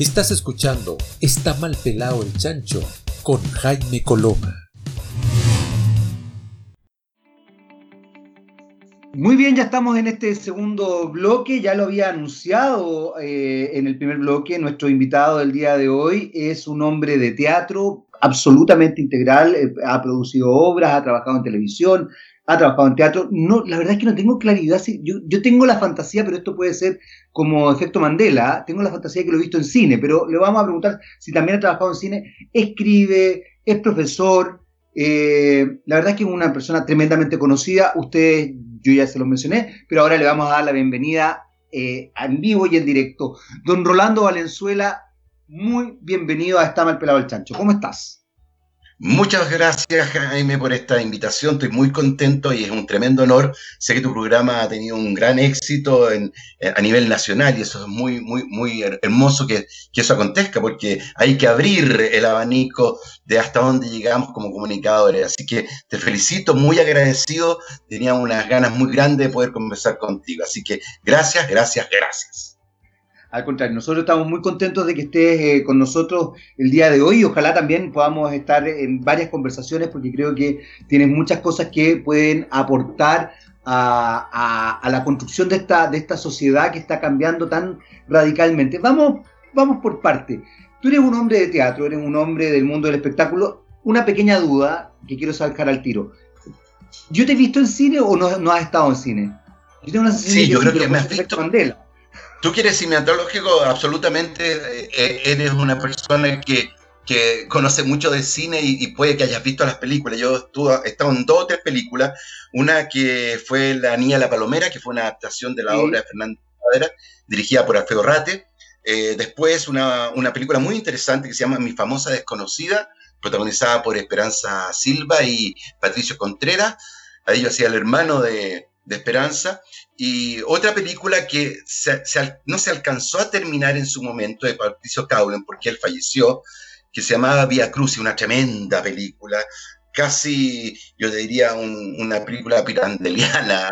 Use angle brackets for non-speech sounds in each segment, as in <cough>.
Estás escuchando Está mal pelado el chancho con Jaime Coloma. Muy bien, ya estamos en este segundo bloque, ya lo había anunciado eh, en el primer bloque, nuestro invitado del día de hoy es un hombre de teatro absolutamente integral, eh, ha producido obras, ha trabajado en televisión, ha trabajado en teatro. No, la verdad es que no tengo claridad. Yo, yo tengo la fantasía, pero esto puede ser como efecto Mandela. Tengo la fantasía que lo he visto en cine, pero le vamos a preguntar si también ha trabajado en cine. Escribe, es profesor. Eh, la verdad es que es una persona tremendamente conocida. Ustedes, yo ya se lo mencioné, pero ahora le vamos a dar la bienvenida eh, en vivo y en directo. Don Rolando Valenzuela, muy bienvenido a Está mal pelado el chancho. ¿Cómo estás? Muchas gracias, Jaime, por esta invitación. Estoy muy contento y es un tremendo honor. Sé que tu programa ha tenido un gran éxito en, a nivel nacional y eso es muy, muy, muy hermoso que, que, eso acontezca porque hay que abrir el abanico de hasta dónde llegamos como comunicadores. Así que te felicito, muy agradecido. Tenía unas ganas muy grandes de poder conversar contigo. Así que gracias, gracias, gracias. Al contrario, nosotros estamos muy contentos de que estés eh, con nosotros el día de hoy. Ojalá también podamos estar en varias conversaciones porque creo que tienes muchas cosas que pueden aportar a, la construcción de esta, de esta sociedad que está cambiando tan radicalmente. Vamos, vamos por parte. Tú eres un hombre de teatro, eres un hombre del mundo del espectáculo. Una pequeña duda que quiero sacar al tiro. ¿Yo te he visto en cine o no, no has estado en cine? Yo tengo una sí, yo creo que me has visto. Mandela. Tú quieres cinematológico, absolutamente eh, eh, eres una persona que, que conoce mucho de cine y, puede que hayas visto las películas. Yo estuve, he estado en dos o tres películas. Una que fue La Niña la Palomera, que fue una adaptación de la obra de Fernando Padera, dirigida por Alfredo Rate. Eh, después una, una, película muy interesante que se llama Mi famosa desconocida, protagonizada por Esperanza Silva y Patricio Contreras. Ahí yo hacía el hermano de, de Esperanza. Y otra película que no se alcanzó a terminar en su momento de Patricio Caulen, porque él falleció, que se llamaba Vía Cruz, una tremenda película, casi, yo diría, una película pirandeliana,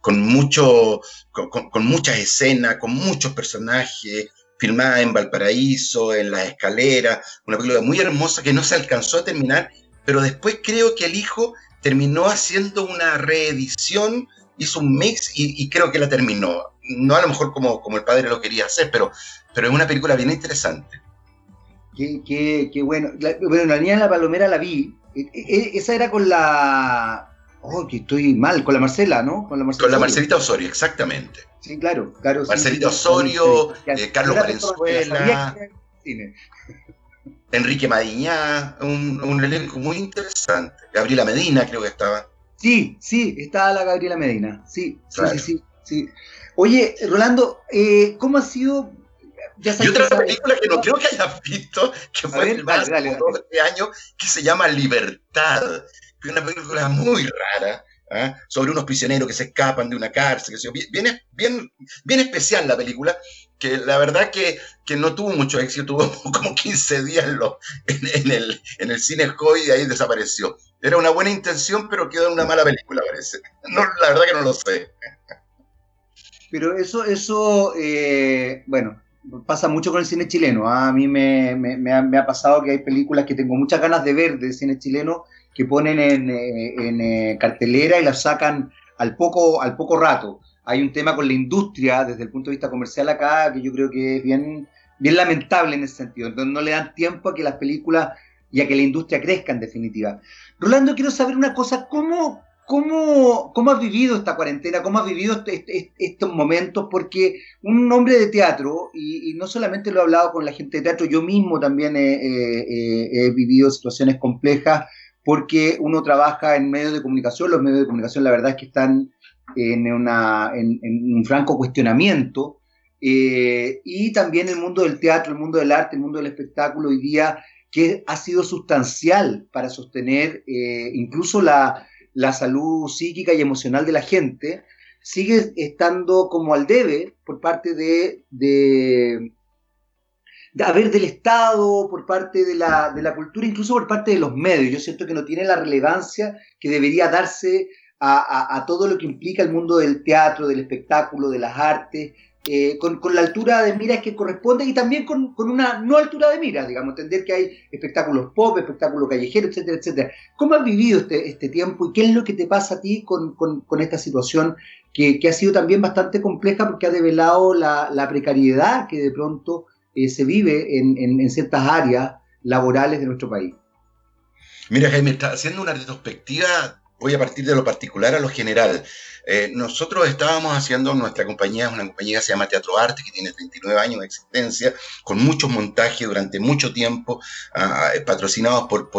con, mucho, con, muchas escenas, con muchos personajes, filmada en Valparaíso, en las escaleras, una película muy hermosa que no se alcanzó a terminar, pero después creo que el hijo terminó haciendo una reedición hizo un mix y, creo que la terminó. No a lo mejor como, como el padre lo quería hacer, pero, pero es una película bien interesante. Qué, qué, qué bueno. bueno, La Niña en la Palomera la vi. E, e, e, esa era con la... Oh, que estoy mal, con la Marcela, ¿no? Con la, con la Marcelita Osorio, exactamente. Sí, claro, claro. Marcelita Osorio, eh, Carlos Valenzuela, Enrique Madiñá, un, un elenco muy interesante. Gabriela Medina creo que estaba. Sí, sí, está la Gabriela Medina. Sí, sí, sí, sí, Oye, Rolando, eh, ¿cómo ha sido? y otra película que no creo que hayas visto, que fue el más de este año, que se llama Libertad, que es una película muy rara, ¿ah? sobre unos prisioneros que se escapan de una cárcel, que bien, bien, bien especial la película, la verdad que, que no tuvo mucho éxito, tuvo <laughs> como 15 días en, el, en el cine Joy y ahí desapareció. Era una buena intención, pero quedó en una mala película, parece. <laughs> No, la verdad que no lo sé. Pero eso, eso eh, bueno, pasa mucho con el cine chileno. ¿ah? A mí me, me, ha, pasado que hay películas que tengo muchas ganas de ver de cine chileno que ponen en, eh, en eh, cartelera y las sacan al poco, al poco rato. Hay un tema con la industria desde el punto de vista comercial acá que yo creo que es bien, bien lamentable en ese sentido. Entonces no le dan tiempo a que las películas y a que la industria crezca en definitiva. Rolando, quiero saber una cosa, ¿cómo, cómo, cómo has vivido esta cuarentena? ¿Cómo has vivido este, este, estos momentos? Porque un hombre de teatro, y, no solamente lo he hablado con la gente de teatro, yo mismo también he, vivido situaciones complejas porque uno trabaja en medios de comunicación, los medios de comunicación la verdad es que están en, un franco cuestionamiento, eh, y también el mundo del teatro, el mundo del arte, el mundo del espectáculo hoy día que ha sido sustancial para sostener eh, incluso la, salud psíquica y emocional de la gente, sigue estando como al debe por parte de, de, haber del Estado, por parte de la, de la, cultura, incluso por parte de los medios. Yo siento que no tiene la relevancia que debería darse a, todo lo que implica el mundo del teatro, del espectáculo, de las artes, eh, con, la altura de miras que corresponde y también con, una no altura de miras, digamos, entender que hay espectáculos pop, espectáculos callejeros, etcétera, etcétera. ¿Cómo has vivido este, este tiempo y qué es lo que te pasa a ti con, esta situación que, ha sido también bastante compleja porque ha develado la, precariedad que de pronto eh, se vive en, en ciertas áreas laborales de nuestro país? Mira, Jaime, está haciendo una retrospectiva, voy a partir de lo particular a lo general. Eh, nosotros estábamos haciendo, nuestra compañía es una compañía que se llama Teatro Arte, que tiene 39 años de existencia, con muchos montajes durante mucho tiempo, ah, eh, patrocinados por,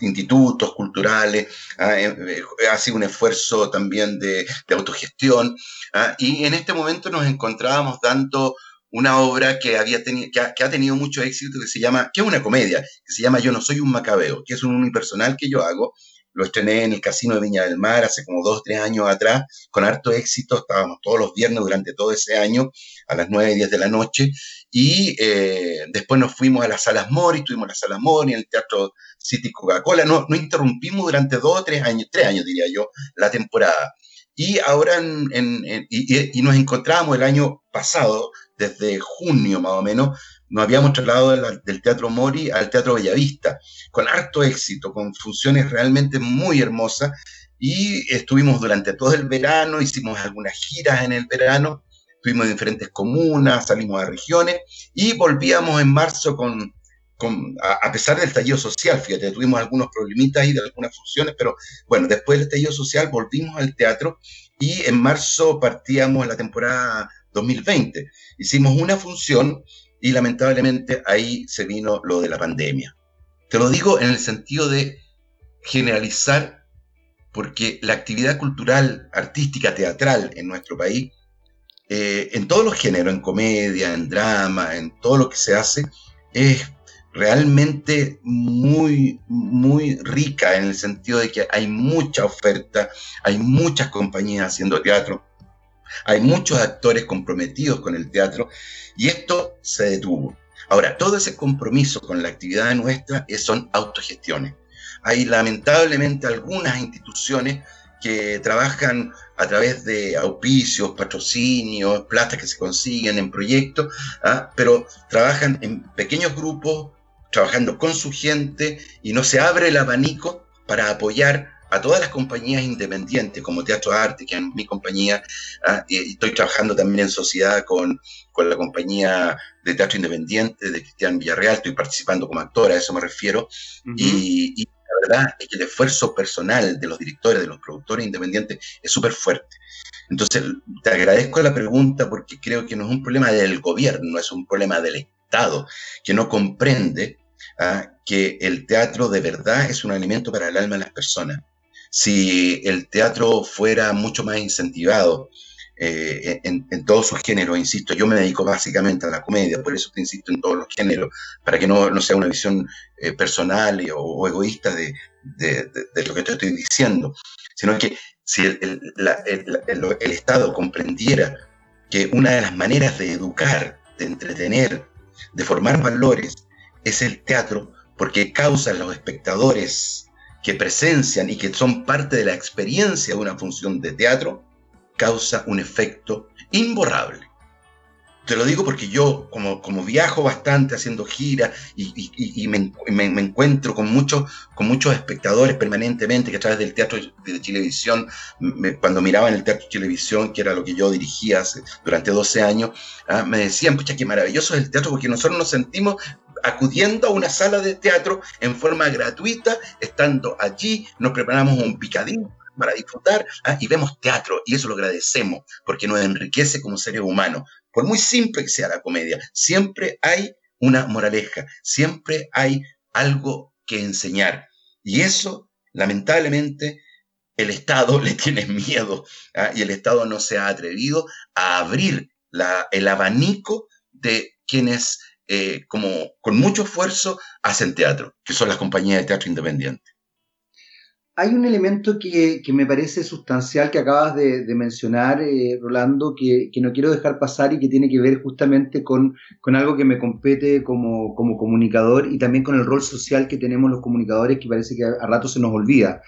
institutos culturales, ah, eh, ha sido un esfuerzo también de, autogestión, ah, y en este momento nos encontrábamos dando una obra que, había que, ha, tenido mucho éxito, que se llama, que es una comedia, que se llama Yo no soy un macabeo, que es un unipersonal que yo hago, lo estrené en el Casino de Viña del Mar hace como dos tres años atrás, con harto éxito. Estábamos todos los viernes durante todo ese año, a las 9 y 10 de la noche. Y eh, después nos fuimos a las Salas Mori, tuvimos las Salas Mori, en el Teatro City Coca-Cola. No, no interrumpimos durante dos o tres años, tres años diría yo, la temporada. Y ahora y, y, nos encontramos el año pasado, desde junio más o menos, nos habíamos trasladado del Teatro Mori al Teatro Bellavista, con harto éxito, con funciones realmente muy hermosas, y estuvimos durante todo el verano, hicimos algunas giras en el verano, estuvimos en diferentes comunas, salimos a regiones, y volvíamos en marzo con, a, pesar del estallido social, fíjate, tuvimos algunos problemitas ahí de algunas funciones, pero bueno, después del estallido social volvimos al teatro, y en marzo partíamos la temporada 2020. Hicimos una función y lamentablemente ahí se vino lo de la pandemia. Te lo digo en el sentido de generalizar, porque la actividad cultural, artística, teatral en nuestro país, eh, en todos los géneros, en comedia, en drama, en todo lo que se hace, es realmente muy, muy rica en el sentido de que hay mucha oferta, hay muchas compañías haciendo teatro, hay muchos actores comprometidos con el teatro y esto se detuvo. Ahora, todo ese compromiso con la actividad nuestra son autogestiones. Hay lamentablemente algunas instituciones que trabajan a través de auspicios, patrocinios, plata que se consiguen en proyectos, ¿ah? pero trabajan en pequeños grupos, trabajando con su gente y no se abre el abanico para apoyar a todas las compañías independientes, como Teatro Arte, que es mi compañía, ah, y estoy trabajando también en sociedad con, con, la compañía de teatro independiente de Cristian Villarreal, estoy participando como actor, a eso me refiero, y, y, la verdad es que el esfuerzo personal de los directores, de los productores independientes es súper fuerte. Entonces, te agradezco la pregunta porque creo que no es un problema del gobierno, es un problema del Estado, que no comprende ah, que el teatro de verdad es un alimento para el alma de las personas si el teatro fuera mucho más incentivado eh, en, todos sus géneros, insisto, yo me dedico básicamente a la comedia, por eso te insisto en todos los géneros, para que no, sea una visión eh, personal o, egoísta de, lo que te estoy diciendo, sino que si el, el Estado comprendiera que una de las maneras de educar, de entretener, de formar valores, es el teatro, porque causa los espectadores que presencian y que son parte de la experiencia de una función de teatro, causa un efecto imborrable. Te lo digo porque yo, como, como viajo bastante haciendo giras y, me, encuentro con, muchos con muchos espectadores permanentemente que a través del teatro de televisión, cuando miraban el teatro de televisión, que era lo que yo dirigía durante 12 años, ah, me decían, pucha, qué maravilloso es el teatro porque nosotros nos sentimos acudiendo a una sala de teatro en forma gratuita, estando allí, nos preparamos un picadillo para disfrutar ¿ah? y vemos teatro y eso lo agradecemos porque nos enriquece como seres humanos. Por muy simple que sea la comedia, siempre hay una moraleja, siempre hay algo que enseñar. Y eso, lamentablemente, el Estado <laughs> le tiene miedo ¿ah? y el Estado no se ha atrevido a abrir el abanico de quienes eh, como con mucho esfuerzo hacen teatro, que son las compañías de teatro independiente. Hay un elemento que, me parece sustancial que acabas de, mencionar, eh, Rolando, que, no quiero dejar pasar y que tiene que ver justamente con, con algo que me compete como, comunicador y también con el rol social que tenemos los comunicadores, que parece que a, rato se nos olvida.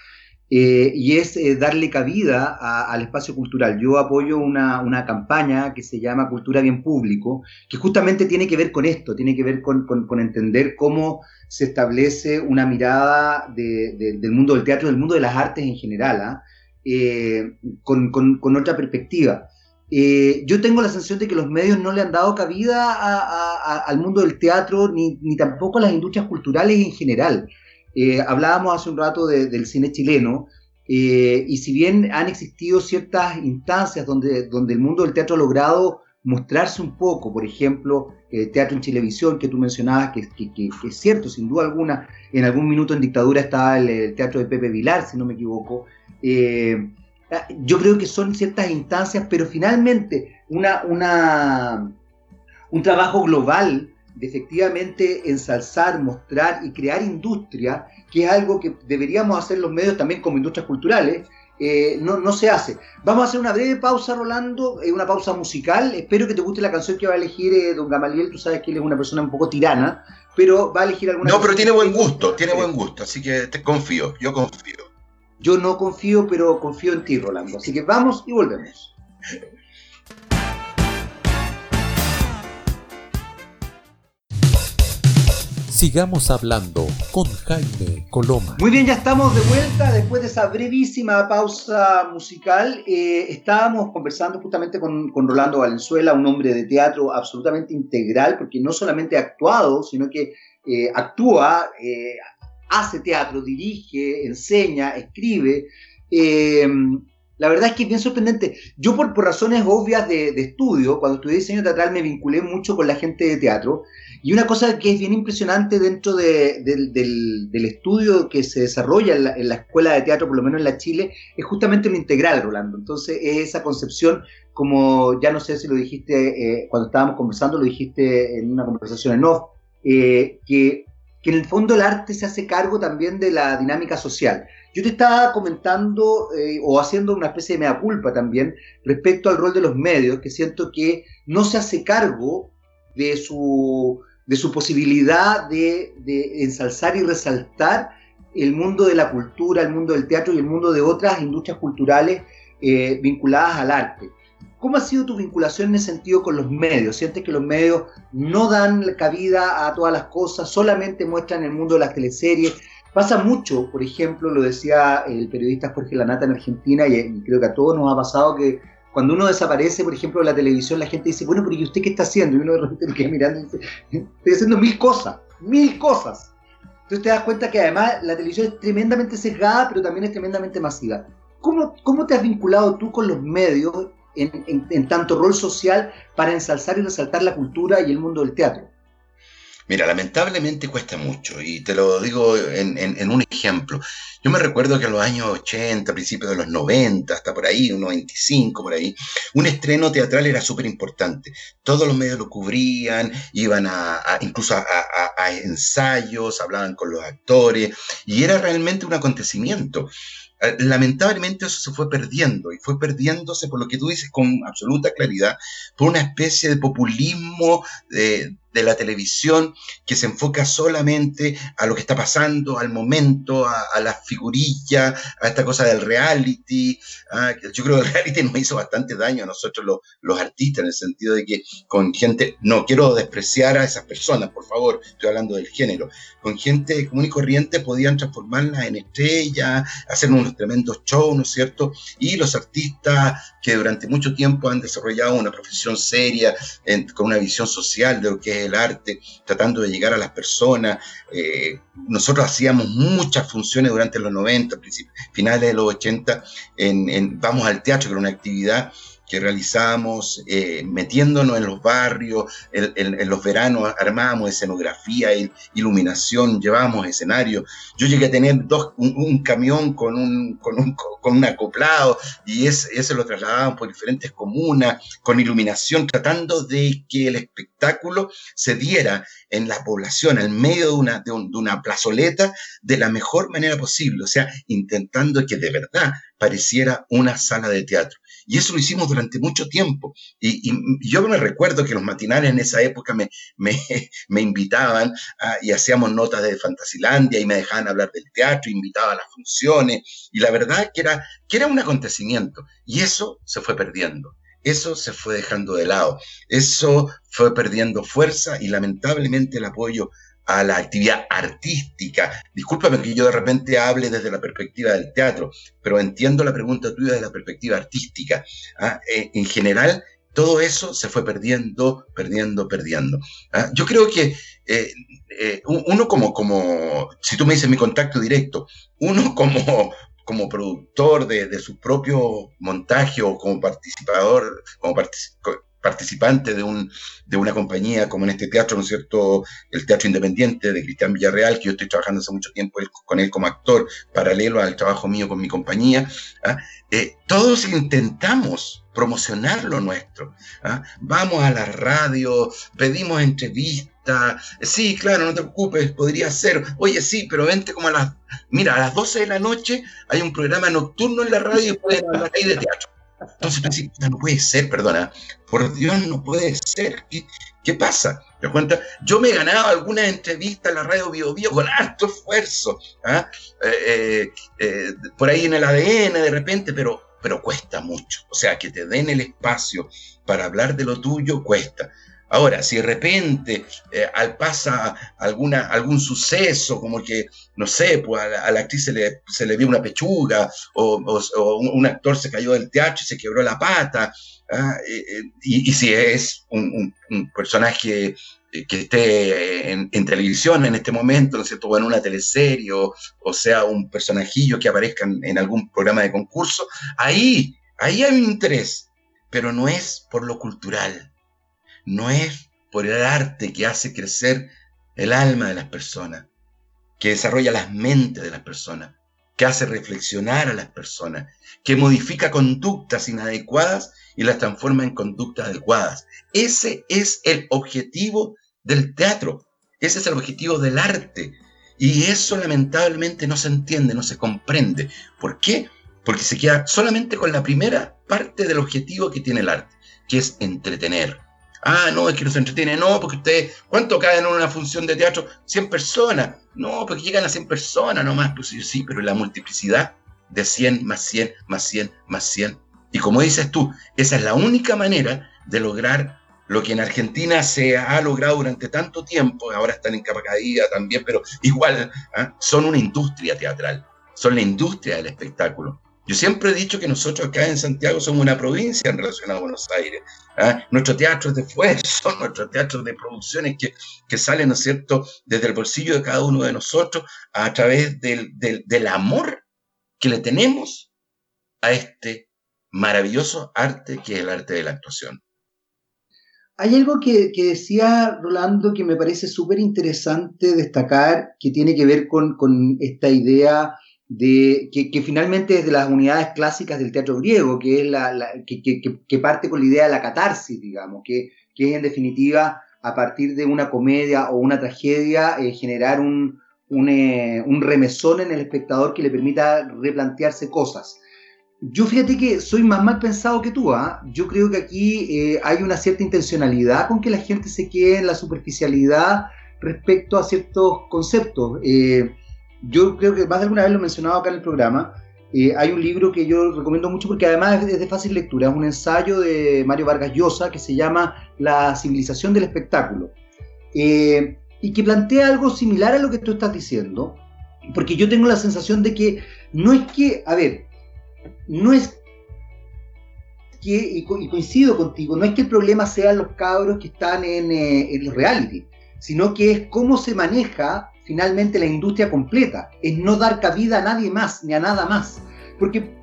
Eh, y es eh, darle cabida al espacio cultural. Yo apoyo una, campaña que se llama Cultura Bien Público, que justamente tiene que ver con esto, tiene que ver con, entender cómo se establece una mirada del mundo del teatro, del mundo de las artes en general, ¿ah? eh, con, otra perspectiva. yo tengo la sensación de que los medios no le han dado cabida al mundo del teatro ni, ni tampoco a las industrias culturales en general. Eh, hablábamos hace un rato del cine chileno, eh, y si bien han existido ciertas instancias donde, donde el mundo del teatro ha logrado mostrarse un poco, por ejemplo, el teatro en televisión que tú mencionabas, que, es cierto, sin duda alguna, en algún minuto en dictadura estaba el, teatro de Pepe Vilar, si no me equivoco. Eh, yo creo que son ciertas instancias, pero finalmente una, una, un trabajo global de efectivamente ensalzar, mostrar y crear industria, que es algo que deberíamos hacer los medios también como industrias culturales, eh, no, no, se hace. Vamos a hacer una breve pausa, Rolando, eh, una pausa musical. Espero que te guste la canción que va a elegir eh, Don Gamaliel. Tú sabes que él es una persona un poco tirana, pero va a elegir alguna. No, pero tiene buen gusto, tiene buen gusto, así que te confío, yo confío. Yo no confío, pero confío en ti, Rolando. Así que vamos y volvemos. Sigamos hablando con Jaime Coloma. Muy bien, ya estamos de vuelta después de esa brevísima pausa musical. Eh, estábamos conversando justamente con, Rolando Valenzuela, un hombre de teatro absolutamente integral, porque no solamente ha actuado, sino que eh, actúa, eh, hace teatro, dirige, enseña, escribe. La verdad es que es bien sorprendente. Yo por, por razones obvias de, de, estudio, cuando estudié diseño teatral me vinculé mucho con la gente de teatro y una cosa que es bien impresionante dentro del, estudio que se desarrolla en la, escuela de teatro, por lo menos en la Chile, es justamente lo integral, Rolando. Entonces, esa concepción, como ya no sé si lo dijiste eh, cuando estábamos conversando, lo dijiste en una conversación en off, eh, que, en el fondo el arte se hace cargo también de la dinámica social. Yo te estaba comentando eh, o haciendo una especie de mea culpa también respecto al rol de los medios, que siento que no se hace cargo de su de su posibilidad de, ensalzar y resaltar el mundo de la cultura, el mundo del teatro y el mundo de otras industrias culturales eh, vinculadas al arte. ¿Cómo ha sido tu vinculación en ese sentido con los medios? ¿Sientes que los medios no dan cabida a todas las cosas, solamente muestran el mundo de las teleseries? Pasa mucho, por ejemplo, lo decía el periodista Jorge Lanata en Argentina, y creo que a todos nos ha pasado que cuando uno desaparece, por ejemplo, de la televisión, la gente dice, bueno, pero ¿y usted qué está haciendo? Y uno de repente queda mirando y dice, estoy haciendo mil cosas, mil cosas. Entonces te das cuenta que además la televisión es tremendamente sesgada, pero también es tremendamente masiva. ¿Cómo, cómo te has vinculado tú con los medios en, en tanto rol social para ensalzar y resaltar la cultura y el mundo del teatro? Mira, lamentablemente cuesta mucho y te lo digo en, un ejemplo. Yo me recuerdo que en los años 80, principios de los 90, hasta por ahí, unos 25 por ahí, un estreno teatral era súper importante. Todos los medios lo cubrían, iban a, incluso a, a ensayos, hablaban con los actores y era realmente un acontecimiento. Eh, lamentablemente eso se fue perdiendo y fue perdiéndose por lo que tú dices con absoluta claridad, por una especie de populismo de, de la televisión que se enfoca solamente a lo que está pasando, al momento, a, la figurilla, a esta cosa del reality. Ah, yo creo que el reality nos hizo bastante daño a nosotros los, los, artistas, en el sentido de que con gente, no quiero despreciar a esas personas, por favor, estoy hablando del género, con gente común y corriente podían transformarlas en estrellas, hacer unos tremendos shows, ¿no es cierto? Y los artistas que durante mucho tiempo han desarrollado una profesión seria, con una visión social de lo que es el arte, tratando de llegar a las personas. Eh, nosotros hacíamos muchas funciones durante los 90, finales de los 80, en, Vamos al Teatro, que era una actividad que realizamos eh, metiéndonos en los barrios, en, los veranos armábamos escenografía, iluminación, llevábamos escenario. Yo llegué a tener dos, un, camión con un, con un, con un acoplado y ese, ese lo trasladaban por diferentes comunas, con iluminación, tratando de que el espectáculo se diera en la población, en medio de una, de, de una plazoleta, de la mejor manera posible, o sea, intentando que de verdad pareciera una sala de teatro. Y eso lo hicimos durante mucho tiempo. Y, yo me recuerdo que los matinales en esa época me, me, <laughs> invitaban y hacíamos notas de Fantasilandia y me dejaban hablar del teatro, invitaba a las funciones. Y la verdad que era, que era un acontecimiento. Y eso se fue perdiendo eso se fue dejando de lado, eso fue perdiendo fuerza y lamentablemente el apoyo a la actividad artística. Discúlpame que yo de repente hable desde la perspectiva del teatro, pero entiendo la pregunta tuya desde la perspectiva artística. ¿ah? Eh, en general, todo eso se fue perdiendo, perdiendo, perdiendo. ¿ah? Yo creo que eh, eh, uno como, como, si tú me dices mi contacto directo, uno <laughs> como, como productor de, de su propio montaje o como participador, como participante de, un, de una compañía como en este teatro, ¿no es cierto? El Teatro Independiente de Cristian Villarreal, que yo estoy trabajando hace mucho tiempo con él como actor, paralelo al trabajo mío con mi compañía. ¿ah? Eh, todos intentamos promocionar lo nuestro. ¿ah? Vamos a la radio, pedimos entrevistas Sí, claro, no te preocupes, podría ser. Oye, sí, pero vente como a las. Mira, a las 12 de la noche hay un programa nocturno en la radio y puedes hablar ahí de teatro. Entonces no puede ser, perdona. Por Dios, no puede ser. ¿Qué, pasa? ¿Te cuenta? Yo me he ganado algunas entrevistas en la radio Bio, Bio con alto esfuerzo. ¿ah? Eh, eh, eh, por ahí en el ADN de repente, pero, pero cuesta mucho. O sea, que te den el espacio para hablar de lo tuyo cuesta. Ahora, si de repente eh, al pasa alguna, algún suceso, como que, no sé, pues a la, actriz se le, se le vio una pechuga, o, un actor se cayó del teatro y se quebró la pata, ¿ah? eh, eh, y, si es un, personaje que esté en, televisión en este momento, ¿no es cierto?, o en una teleserie, o, sea, un personajillo que aparezca en, en algún programa de concurso, ahí, ahí hay un interés, pero no es por lo cultural no es por el arte que hace crecer el alma de las personas, que desarrolla las mentes de las personas, que hace reflexionar a las personas, que modifica conductas inadecuadas y las transforma en conductas adecuadas. Ese es el objetivo del teatro, ese es el objetivo del arte. Y eso lamentablemente no se entiende, no se comprende. ¿Por qué? Porque se queda solamente con la primera parte del objetivo que tiene el arte, que es entretener. Ah, no, es que nos entretiene. No, porque ustedes, ¿cuánto caen en una función de teatro? 100 personas. No, porque llegan a 100 personas nomás. Pues sí, pero la multiplicidad de 100 más 100 más 100 más 100. Y como dices tú, esa es la única manera de lograr lo que en Argentina se ha logrado durante tanto tiempo, ahora están en capa caída también, pero igual ¿ah? son una industria teatral, son la industria del espectáculo. Yo siempre he dicho que nosotros acá en Santiago somos una provincia en relación a Buenos Aires. ¿ah? Nuestro teatro es de esfuerzo, <laughs> nuestro teatro de producciones que, que salen, ¿no es cierto?, desde el bolsillo de cada uno de nosotros a través del, del, amor que le tenemos a este maravilloso arte que es el arte de la actuación. Hay algo que, que decía Rolando que me parece súper interesante destacar, que tiene que ver con, con esta idea de, que, finalmente es de las unidades clásicas del teatro griego, que, es la, que, parte con la idea de la catarsis, digamos, que, es en definitiva a partir de una comedia o una tragedia eh, generar un, eh, un, remesón en el espectador que le permita replantearse cosas. Yo fíjate que soy más mal pensado que tú, ¿ah? yo creo que aquí eh, hay una cierta intencionalidad con que la gente se quede en la superficialidad respecto a ciertos conceptos yo creo que más de alguna vez lo he mencionado acá en el programa. Eh, hay un libro que yo recomiendo mucho porque además es de fácil lectura. Es un ensayo de Mario Vargas Llosa que se llama La civilización del espectáculo. Eh, y que plantea algo similar a lo que tú estás diciendo. Porque yo tengo la sensación de que no es que, a ver, no es que, y, coincido contigo, no es que el problema sean los cabros que están en, eh, en los reality, sino que es cómo se maneja finalmente la industria completa, es no dar cabida a nadie más ni a nada más. Porque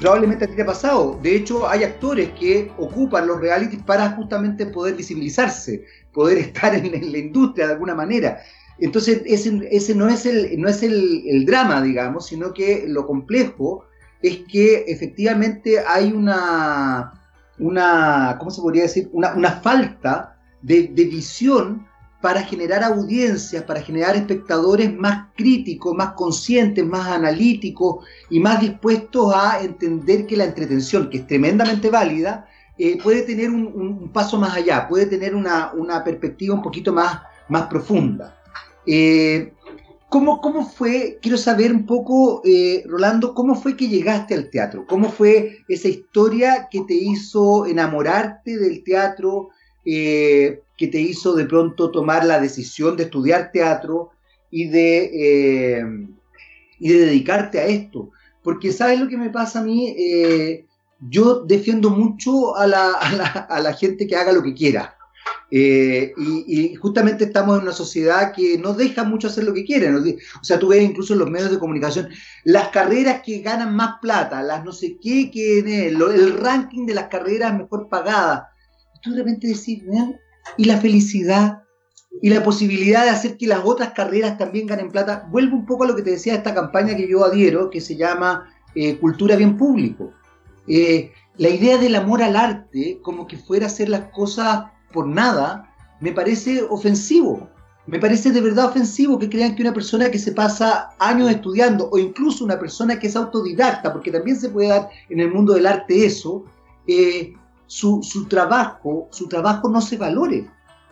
probablemente a ti te ha pasado, de hecho hay actores que ocupan los realities para justamente poder visibilizarse, poder <laughs> estar en, la industria de alguna manera. Entonces ese, ese no es, el, no es el, drama, digamos, sino que lo complejo es que efectivamente hay una, una ¿cómo se podría decir? Una, una falta de, de visión para generar audiencias, para generar espectadores más críticos, más conscientes, más analíticos y más dispuestos a entender que la entretención, que es tremendamente válida, eh, puede tener un, paso más allá, puede tener una, perspectiva un poquito más, más profunda. Eh, ¿cómo, ¿cómo, fue, quiero saber un poco, eh, Rolando, cómo fue que llegaste al teatro? ¿Cómo fue esa historia que te hizo enamorarte del teatro, que te hizo de pronto tomar la decisión de estudiar teatro y de, y de dedicarte a esto? Porque sabes lo que me pasa a mí, yo defiendo mucho a la, gente que haga lo que quiera. Eh, y, justamente estamos en una sociedad que no deja mucho hacer lo que quieren. O sea, tú ves incluso en los medios de comunicación las carreras que ganan más plata, las no sé qué, que el, el ranking de las carreras mejor pagadas. Tú de repente decís, y la felicidad y la posibilidad de hacer que las otras carreras también ganen plata. Vuelvo un poco a lo que te decía esta campaña que yo adhiero, que se llama eh, Cultura Bien Público. Eh, la idea del amor al arte, como que fuera hacer las cosas por nada, me parece ofensivo. Me parece de verdad ofensivo que crean que una persona que se pasa años estudiando, o incluso una persona que es autodidacta, porque también se puede dar en el mundo del arte eso, eh, su, trabajo, su trabajo no se valore.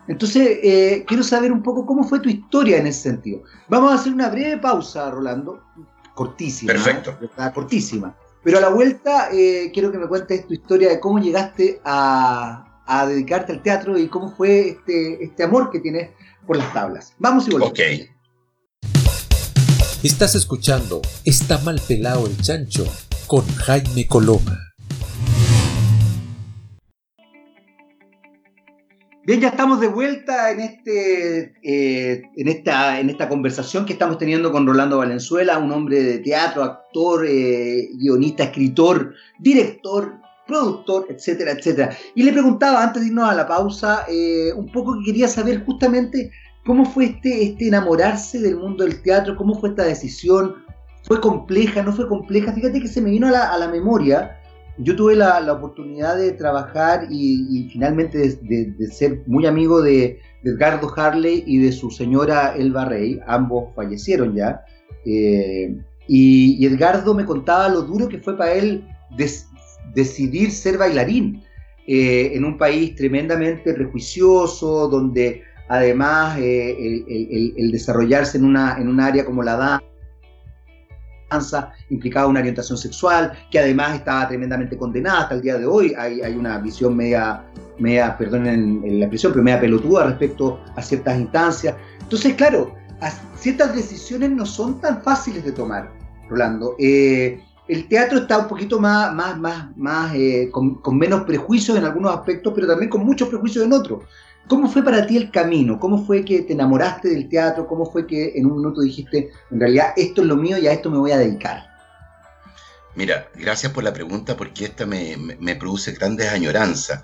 Entonces, eh, quiero saber un poco cómo fue tu historia en ese sentido. Vamos a hacer una breve pausa, Rolando, cortísima. Perfecto. Cortísima. Pero a la vuelta eh, quiero que me cuentes tu historia de cómo llegaste a, dedicarte al teatro y cómo fue este, este amor que tienes por las tablas. Vamos y volvemos. Ok. Estás escuchando Está mal pelado el chancho con Jaime Coloma. Bien, ya estamos de vuelta en, este, eh, en, esta, en esta conversación que estamos teniendo con Rolando Valenzuela, un hombre de teatro, actor, eh, guionista, escritor, director, productor, etcétera, etcétera. Y le preguntaba antes de irnos a la pausa, eh, un poco que quería saber justamente cómo fue este, este enamorarse del mundo del teatro, cómo fue esta decisión, fue compleja, no fue compleja. Fíjate que se me vino a la, a la memoria yo tuve la, oportunidad de trabajar y, finalmente de, ser muy amigo de, Edgardo Harley y de su señora Elba Rey, ambos fallecieron ya. Eh, y, Edgardo me contaba lo duro que fue para él decidir ser bailarín eh, en un país tremendamente prejuicioso, donde además eh, el, desarrollarse en, una, en un área como la danza, implicaba una orientación sexual, que además estaba tremendamente condenada hasta el día de hoy. Hay, hay una visión media, media perdón la expresión, pero media pelotuda respecto a ciertas instancias. Entonces, claro, ciertas decisiones no son tan fáciles de tomar, Rolando. Eh, el teatro está un poquito más, más, más, más eh, con, con, menos prejuicios en algunos aspectos, pero también con muchos prejuicios en otros. ¿Cómo fue para ti el camino? ¿Cómo fue que te enamoraste del teatro? ¿Cómo fue que en un minuto dijiste, en realidad esto es lo mío y a esto me voy a dedicar? Mira, gracias por la pregunta porque esta me, produce grandes añoranzas.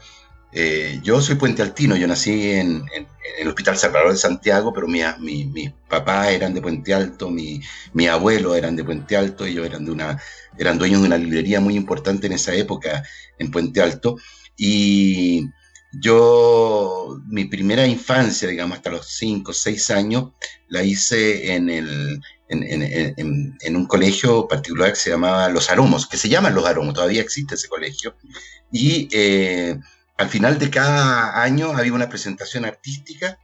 Eh, yo soy puente altino, yo nací en, el Hospital Salvador de Santiago, pero mis mi, papás eran de Puente Alto, mi, mi abuelo eran de Puente Alto, ellos eran, de una, eran dueños de una librería muy importante en esa época en Puente Alto. Y, yo, mi primera infancia, digamos, hasta los 5 o 6 años, la hice en, el, en, un colegio particular que se llamaba Los Aromos, que se llama Los Aromos, todavía existe ese colegio. Y eh, al final de cada año había una presentación artística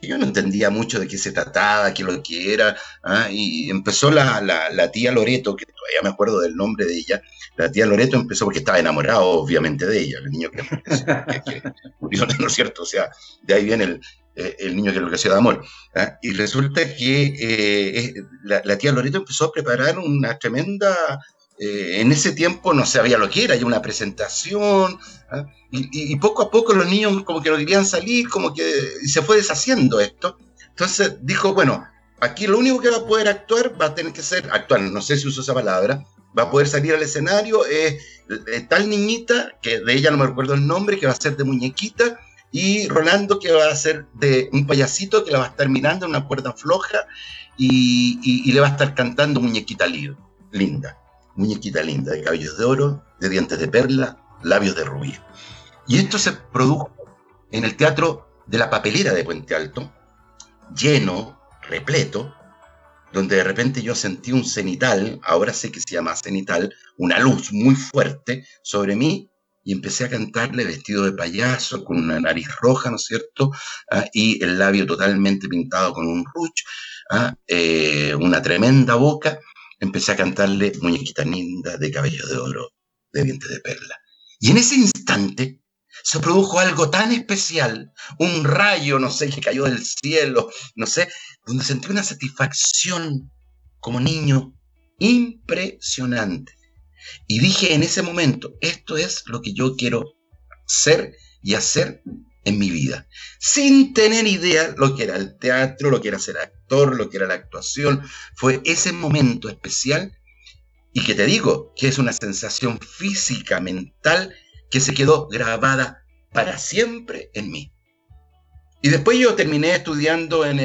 que yo no entendía mucho de qué se trataba, qué que era, ¿ah? y empezó la, la, tía Loreto, que todavía me acuerdo del nombre de ella, la tía Loreto empezó porque estaba enamorado, obviamente, de ella, el niño <laughs> que, murió, ¿no es cierto? O sea, de ahí viene el, eh, niño que enloqueció de amor. ¿ah? Y resulta que eh, la, la, tía Loreto empezó a preparar una tremenda eh, en ese tiempo no sabía lo que era, hay una presentación, ¿ah? y, poco a poco los niños como que no querían salir, como que se fue deshaciendo esto. Entonces dijo, bueno, aquí lo único que va a poder actuar va a tener que ser, actuar, no sé si uso esa palabra, va a poder salir al escenario, es tal niñita, que de ella no me recuerdo el nombre, que va a ser de muñequita, y Rolando que va a ser de un payasito que la va a estar mirando en una cuerda floja y, y le va a estar cantando muñequita linda muñequita linda, de cabellos de oro, de dientes de perla, labios de rubí. Y esto se produjo en el Teatro de la Papelera de Puente Alto, lleno, repleto, donde de repente yo sentí un cenital, ahora sé que se llama cenital, una luz muy fuerte sobre mí y empecé a cantarle vestido de payaso, con una nariz roja, ¿no es cierto? Ah, y el labio totalmente pintado con un rouge, ah, eh, una tremenda boca. Empecé a cantarle Muñequita linda de cabello de oro, de dientes de perla. Y en ese instante se produjo algo tan especial, un rayo, no sé, que cayó del cielo, no sé, donde sentí una satisfacción como niño impresionante. Y dije en ese momento, esto es lo que yo quiero ser y hacer en mi vida, sin tener idea lo que era el teatro, lo que era ser actor, lo que era la actuación. Fue ese momento especial y que te digo que es una sensación física, mental, que se quedó grabada para siempre en mí. Y después yo terminé estudiando en,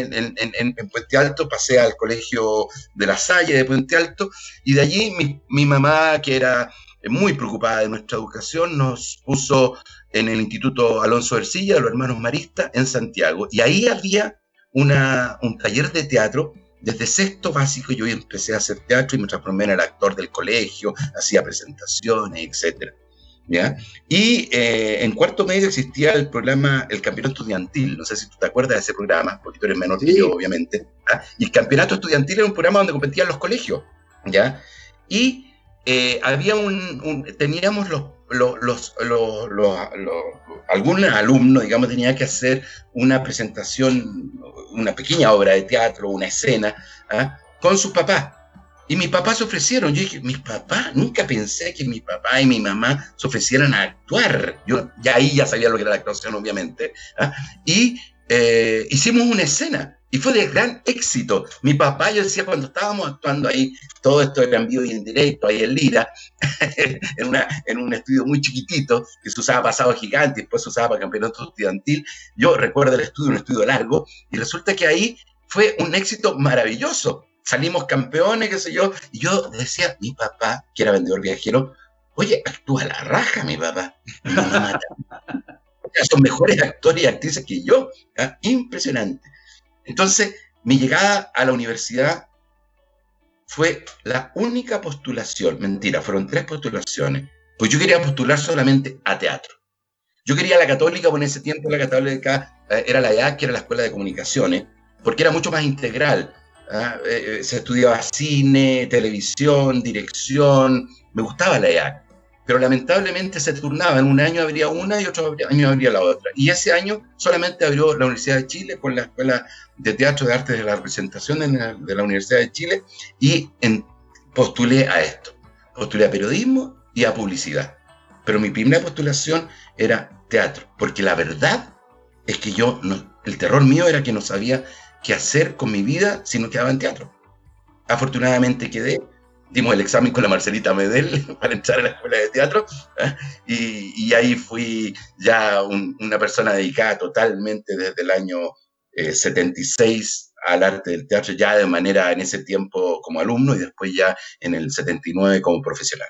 Puente Alto, pasé al colegio de la Salle de Puente Alto, y de allí mi, mamá, que era muy preocupada de nuestra educación, nos puso en el Instituto Alonso Ercilla, de los hermanos Maristas, en Santiago. Y ahí había una, un taller de teatro. Desde sexto básico yo empecé a hacer teatro y me transformé en el actor del colegio, hacía presentaciones, etcétera. Y eh, en cuarto medio existía el programa El Campeonato Estudiantil, no sé si tú te acuerdas de ese programa, porque tú eres menor que yo, obviamente. Y el Campeonato Estudiantil era un programa donde competían los colegios, ¿ya? Y eh, había un, teníamos los, los, los, los, algún alumno, digamos, tenía que hacer una presentación, una pequeña obra de teatro, una escena, ¿ah? con sus papás. Y mis papás se ofrecieron. Yo dije, mis papás, nunca pensé que mi papá y mi mamá se ofrecieran a actuar. Yo ya ahí ya sabía lo que era la actuación, obviamente. ¿ah? Y eh, hicimos una escena. Y fue de gran éxito. Mi papá, yo decía, cuando estábamos actuando ahí, todo esto era en vivo y en directo, ahí en Lira, <laughs> en, una, en un estudio muy chiquitito, que se usaba pasado gigante, después se usaba para campeonato estudiantil. Yo recuerdo el estudio, un estudio largo, y resulta que ahí fue un éxito maravilloso salimos campeones, qué sé yo. Y yo decía, mi papá, que era vendedor viajero, oye, actúa la raja mi papá. <laughs> Son mejores actores y actrices que yo. ¿ah? Impresionante. Entonces, mi llegada a la universidad fue la única postulación, mentira, fueron tres postulaciones, pues yo quería postular solamente a teatro. Yo quería la católica, porque en ese tiempo la católica eh, era la EAC, que era la escuela de comunicaciones, porque era mucho más integral. ¿ah? Eh, eh, se estudiaba cine, televisión, dirección, me gustaba la EAC, pero lamentablemente se turnaba, en un año habría una y otro año habría la otra. Y ese año solamente abrió la Universidad de Chile con la Escuela de Teatro de Artes de la Representación de la, Universidad de Chile y en, postulé a esto, postulé a periodismo y a publicidad. Pero mi primera postulación era teatro, porque la verdad es que yo, el terror mío era que no sabía qué hacer con mi vida si no quedaba en teatro. Afortunadamente quedé, dimos el examen con la Marcelita Medel <laughs> para entrar a la escuela de teatro ¿eh? y, ahí fui ya una persona dedicada totalmente desde el año 76 eh, al arte del teatro, ya de manera en ese tiempo como alumno y después ya en el 79 como profesional.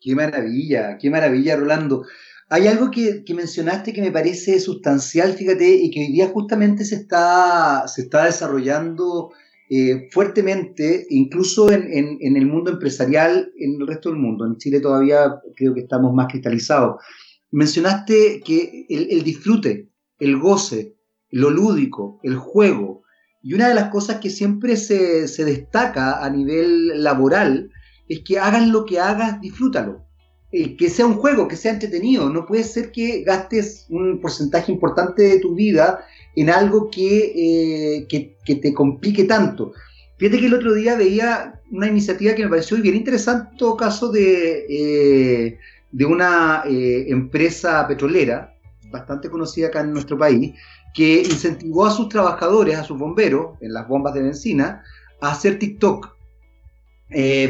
Qué maravilla, qué maravilla, Rolando. Hay algo que, mencionaste que me parece sustancial, fíjate, y que hoy día justamente se está, se está desarrollando eh, fuertemente, incluso en, el mundo empresarial, en el resto del mundo. En Chile todavía creo que estamos más cristalizados. Mencionaste que el, disfrute, el goce, lo lúdico, el juego, y una de las cosas que siempre se, se destaca a nivel laboral es que hagan lo que hagas, disfrútalo eh, que sea un juego, que sea entretenido. No puede ser que gastes un porcentaje importante de tu vida en algo que, eh, te complique tanto. Fíjate que el otro día veía una iniciativa que me pareció bien interesante, caso, de, eh, de una empresa petrolera, bastante conocida acá en nuestro país, que incentivó a sus trabajadores, a sus bomberos, en las bombas de benzina, a hacer TikTok,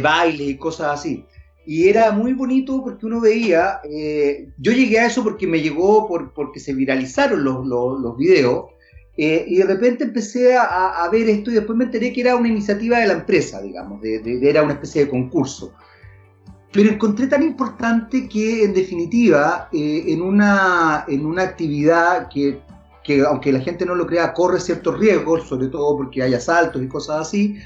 baile y cosas así y era muy bonito porque uno veía, eh, yo llegué a eso porque me llegó por, porque se viralizaron los, los, videos, eh, y de repente empecé a, a, ver esto y después me enteré que era una iniciativa de la empresa, digamos, de, de, era una especie de concurso. Pero encontré tan importante que, en definitiva, eh, en, una, en una actividad que, que aunque la gente no lo crea, corre ciertos riesgos, sobre todo porque hay asaltos y cosas así,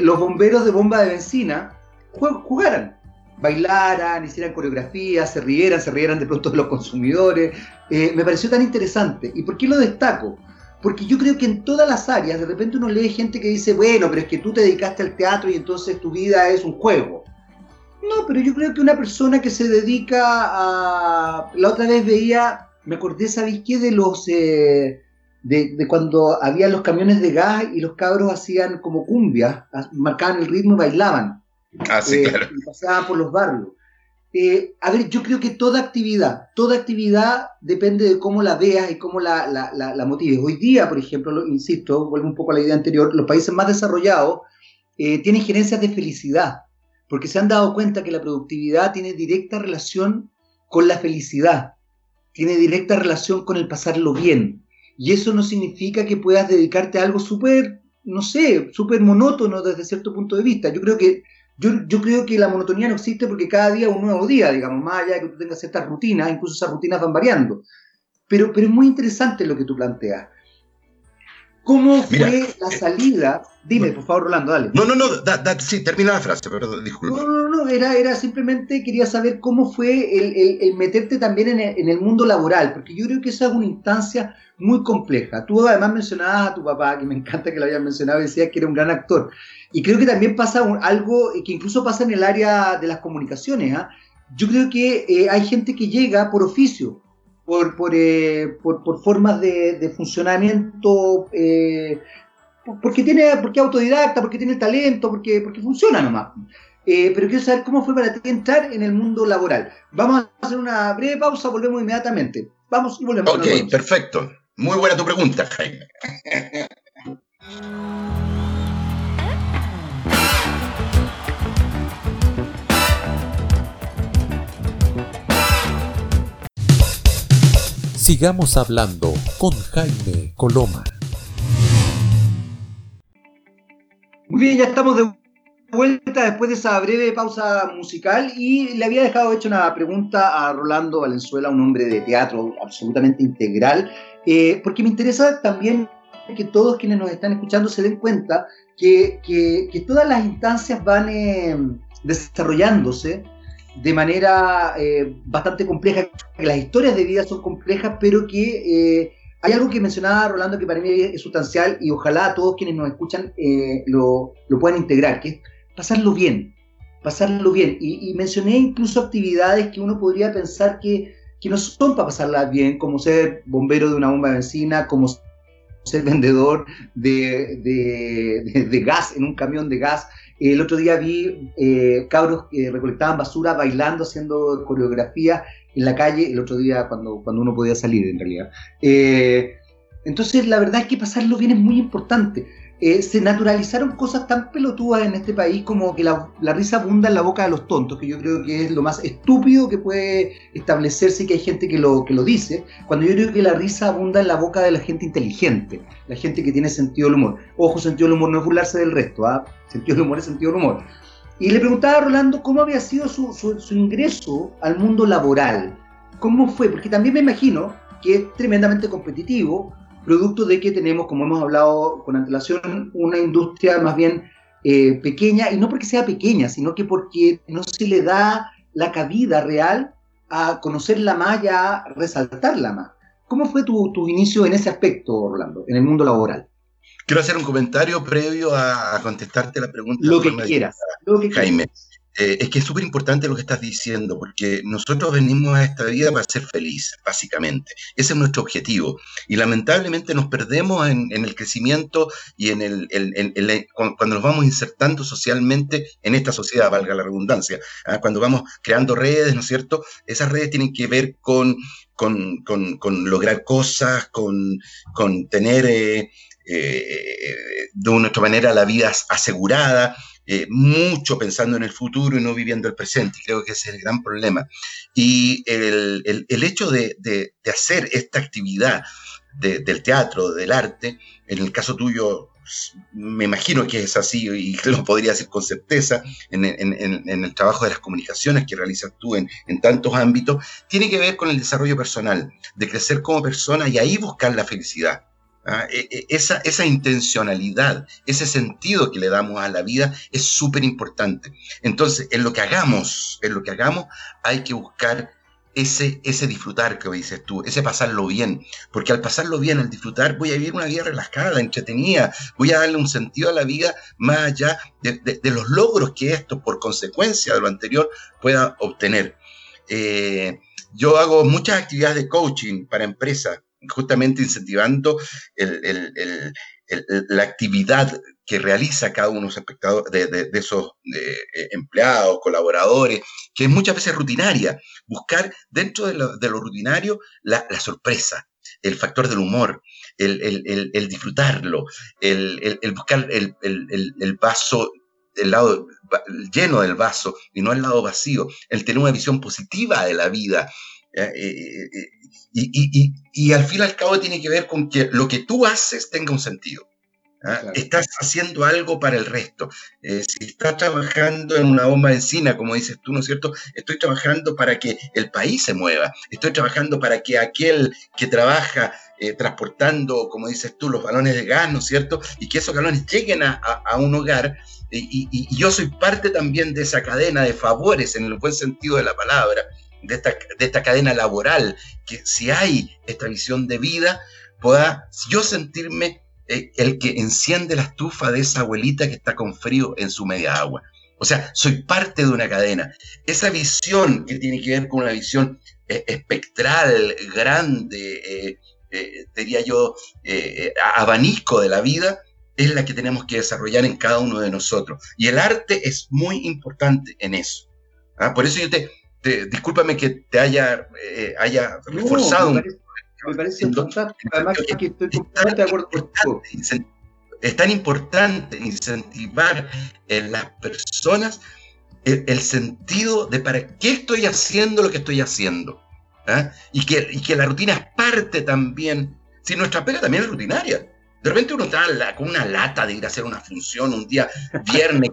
los bomberos de bomba de benzina jugaran, bailaran, hicieran coreografías, se rieran, se rieran de pronto de los consumidores. Eh, me pareció tan interesante. ¿Y por qué lo destaco? Porque yo creo que en todas las áreas, de repente uno lee gente que dice, bueno, pero es que tú te dedicaste al teatro y entonces tu vida es un juego. No, pero yo creo que una persona que se dedica a... La otra vez veía, me acordé, ¿sabéis qué? De los... Eh, de, cuando había los camiones de gas y los cabros hacían como cumbias, marcaban el ritmo y bailaban. Ah, sí, eh, claro. Y pasaban por los barrios. Eh, a ver, yo creo que toda actividad, toda actividad depende de cómo la veas y cómo la, la, motives. Hoy día, por ejemplo, insisto, vuelvo un poco a la idea anterior, los países más desarrollados eh, tienen gerencias de felicidad, porque se han dado cuenta que la productividad tiene directa relación con la felicidad, tiene directa relación con el pasarlo bien. Y eso no significa que puedas dedicarte a algo súper, no sé, súper monótono desde cierto punto de vista. Yo creo que yo, creo que la monotonía no existe porque cada día es un nuevo día, digamos, más allá de que tú tengas ciertas rutinas, incluso esas rutinas van variando. Pero, pero es muy interesante lo que tú planteas. ¿Cómo fue la salida? Dime, por favor, Rolando, dale. No, no, no, sí, termina la frase, perdón, disculpa. No, no, no, era, era simplemente quería saber cómo fue el, meterte también en el, en el, mundo laboral, porque yo creo que esa es una instancia muy compleja. Tú además mencionabas a tu papá, que me encanta que lo hayas mencionado, decías que era un gran actor. Y creo que también pasa algo que incluso pasa en el área de las comunicaciones. ¿ah? Yo creo que eh, hay gente que llega por oficio, por, eh, formas de, funcionamiento, eh, porque tiene porque autodidacta, porque tiene talento, porque, porque funciona nomás. pero quiero saber cómo fue para ti entrar en el mundo laboral. Vamos a hacer una breve pausa, volvemos inmediatamente. Vamos y volvemos. Ok, perfecto. Muy buena tu pregunta, Jaime. <laughs> Sigamos hablando con Jaime Coloma. Muy bien, ya estamos de vuelta después de esa breve pausa musical y le había dejado hecho una pregunta a Rolando Valenzuela, un hombre de teatro absolutamente integral, eh, porque me interesa también que todos quienes nos están escuchando se den cuenta que, todas las instancias van eh, desarrollándose de manera eh, bastante compleja, que las historias de vida son complejas, pero que hay algo que mencionaba Rolando que para mí es sustancial y ojalá todos quienes nos escuchan lo, lo puedan integrar, que es pasarlo bien, pasarlo bien. Y, mencioné incluso actividades que uno podría pensar que, no son para pasarlas bien, como ser bombero de una bomba de benzina, como ser vendedor de, gas en un camión de gas. El otro día vi eh, cabros que recolectaban basura bailando, haciendo coreografía en la calle, el otro día cuando, cuando uno podía salir en realidad. Eh, entonces la verdad es que pasarlo bien es muy importante. Eh, se naturalizaron cosas tan pelotudas en este país como que la, risa abunda en la boca de los tontos, que yo creo que es lo más estúpido que puede establecerse que hay gente que lo, que lo dice, cuando yo creo que la risa abunda en la boca de la gente inteligente, la gente que tiene sentido del humor. Ojo, sentido del humor no es burlarse del resto, ¿ah? sentido del humor es sentido del humor. Y le preguntaba a Rolando cómo había sido su, su ingreso al mundo laboral, cómo fue, porque también me imagino que es tremendamente competitivo, producto de que tenemos, como hemos hablado con antelación, una industria más bien eh, pequeña, y no porque sea pequeña, sino que porque no se le da la cabida real a conocerla más y a resaltarla más. ¿Cómo fue tu, tu inicio en ese aspecto, Orlando, en el mundo laboral? Quiero hacer un comentario previo a, contestarte la pregunta. Lo que quieras. Lo que Jaime. Eh, es que es súper importante lo que estás diciendo, porque nosotros venimos a esta vida para ser felices, básicamente. Ese es nuestro objetivo. Y lamentablemente nos perdemos en, el crecimiento y en el, cuando nos vamos insertando socialmente en esta sociedad, valga la redundancia. ¿ah? Cuando vamos creando redes, ¿no es cierto? Esas redes tienen que ver con, con, lograr cosas, con, tener eh, eh, de una otra manera la vida asegurada. Eh, mucho pensando en el futuro y no viviendo el presente. Creo que ese es el gran problema. Y el, hecho de, hacer esta actividad del teatro, del arte, en el caso tuyo me imagino que es así y <laughs> lo podría decir con certeza en, el trabajo de las comunicaciones que realizas tú en, tantos ámbitos, tiene que ver con el desarrollo personal, de crecer como persona y ahí buscar la felicidad. ¿Ah? E, e, esa, esa intencionalidad, ese sentido que le damos a la vida es súper importante. Entonces, en lo que hagamos, en lo que hagamos, hay que buscar ese, ese disfrutar que dices tú, ese pasarlo bien, porque al pasarlo bien, al disfrutar, voy a vivir una vida relajada, entretenida, voy a darle un sentido a la vida más allá de, los logros que esto, por consecuencia de lo anterior, pueda obtener. Eh, yo hago muchas actividades de coaching para empresas, justamente incentivando la actividad que realiza cada uno de, de, de esos eh, empleados, colaboradores, que es muchas veces rutinaria, buscar dentro de lo, rutinario la, sorpresa, el factor del humor, el, disfrutarlo, el, buscar el, vaso, el lado lleno del vaso y no el lado vacío, el tener una visión positiva de la vida. Eh, eh, y, y al fin y al cabo tiene que ver con que lo que tú haces tenga un sentido. ¿ah? Estás haciendo algo para el resto. Eh, si estás trabajando en una bomba de encina, como dices tú, ¿no es cierto? Estoy trabajando para que el país se mueva. Estoy trabajando para que aquel que trabaja eh, transportando, como dices tú, los balones de gas, ¿no es cierto? Y que esos balones lleguen a, un hogar. Y, yo soy parte también de esa cadena de favores, en el buen sentido de la palabra, de esta, de esta cadena laboral, que si hay esta visión de vida, pueda yo sentirme eh, el que enciende la estufa de esa abuelita que está con frío en su media agua. O sea, soy parte de una cadena. Esa visión que tiene que ver con una visión eh, espectral, grande, eh, diría yo, abanico de la vida, es la que tenemos que desarrollar en cada uno de nosotros. Y el arte es muy importante en eso. ¿ah? Por eso yo te, discúlpame que te haya, haya reforzado me parece fantástico. Además, que estoy completamente de acuerdo contigo. Es tan importante incentivar en las personas el, sentido de para qué estoy haciendo lo que estoy haciendo. ¿ah? Y, que, y que la rutina es parte también. Si nuestra pega también es rutinaria. De repente uno está con una lata de ir a hacer una función un día viernes,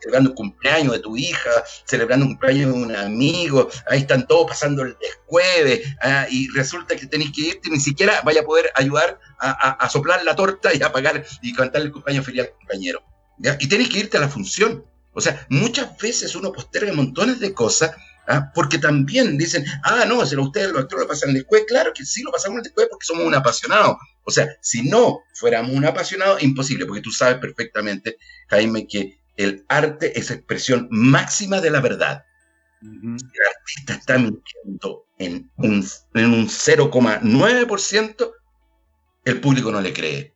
celebrando un cumpleaños de tu hija, celebrando un cumpleaños de un amigo, ahí están todos pasando el descueve, ah, y resulta que tenéis que irte, ni siquiera vaya a poder ayudar a, soplar la torta y a pagar y cantar el cumpleaños feliz al compañero. Y tenéis que irte a la función. O sea, muchas veces uno posterga montones de cosas ¿ah? porque también dicen, ah, no, si ustedes los actores lo pasan después, claro que sí lo pasamos después porque somos un apasionado. O sea, si no fuéramos un apasionado, imposible, porque tú sabes perfectamente, Jaime, que el arte es expresión máxima de la verdad. El artista está mintiendo en un, en un 0,9%, el público no le cree.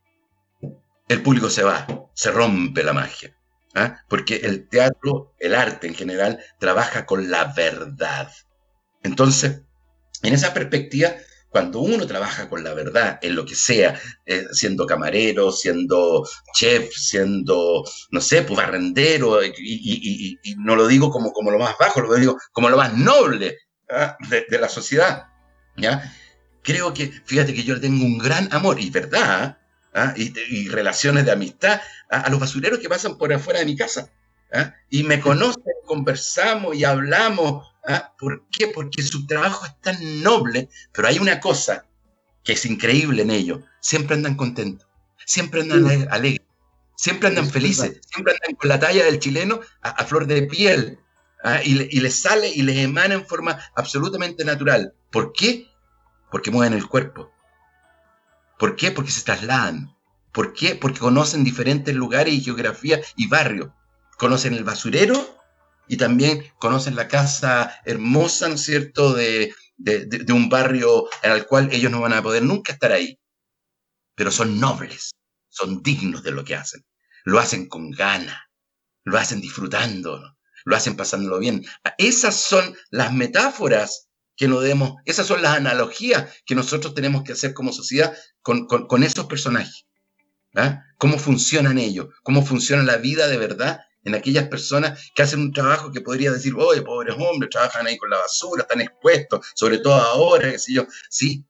El público se va, se rompe la magia. ¿Ah? porque el teatro, el arte en general, trabaja con la verdad. Entonces, en esa perspectiva, cuando uno trabaja con la verdad en lo que sea, eh, siendo camarero, siendo chef, siendo, no sé, pues barrendero, y, no lo digo como, como lo más bajo, lo digo como lo más noble ¿ah? de, la sociedad, ¿ya? Creo que, fíjate que yo tengo un gran amor, y verdad, ¿ah? y, relaciones de amistad a los basureros que pasan por afuera de mi casa. ¿ah? Y me conocen, conversamos y hablamos. ¿ah? ¿Por qué? Porque su trabajo es tan noble, pero hay una cosa que es increíble en ellos. Siempre andan contentos, siempre andan alegres, siempre andan felices, siempre andan con la talla del chileno a, flor de piel. Y, y les sale y les emana en forma absolutamente natural. ¿Por qué? Porque mueven el cuerpo, ¿Por qué? Porque se trasladan. ¿Por qué? Porque conocen diferentes lugares y geografía y barrios. Conocen el basurero y también conocen la casa hermosa, ¿no es cierto?, de, un barrio el cual ellos no van a poder nunca estar ahí. Pero son nobles, son dignos de lo que hacen. Lo hacen con gana, lo hacen disfrutando, lo hacen pasándolo bien. Esas son las metáforas que nos demos, esas son las analogías que nosotros tenemos que hacer como sociedad con, esos personajes. ¿ah? ¿Cómo funcionan ellos? ¿Cómo funciona la vida de verdad en aquellas personas que hacen un trabajo que podría decir, oye, pobres hombres, trabajan ahí con la basura, están expuestos, sobre todo ahora, qué sé yo. Sí,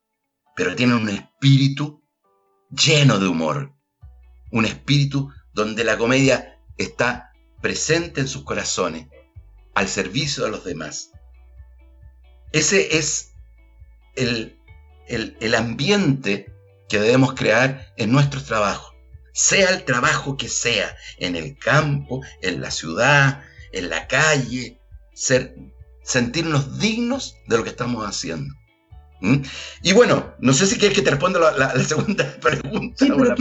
pero tienen un espíritu lleno de humor, un espíritu donde la comedia está presente en sus corazones, al servicio de los demás. Ese es el, el, ambiente que debemos crear en nuestro trabajo, sea el trabajo que sea, en el campo, en la ciudad, en la calle, ser, sentirnos dignos de lo que estamos haciendo. ¿Mm? Y bueno, no sé si quieres que te responda la, segunda <laughs> pregunta. Sí, pero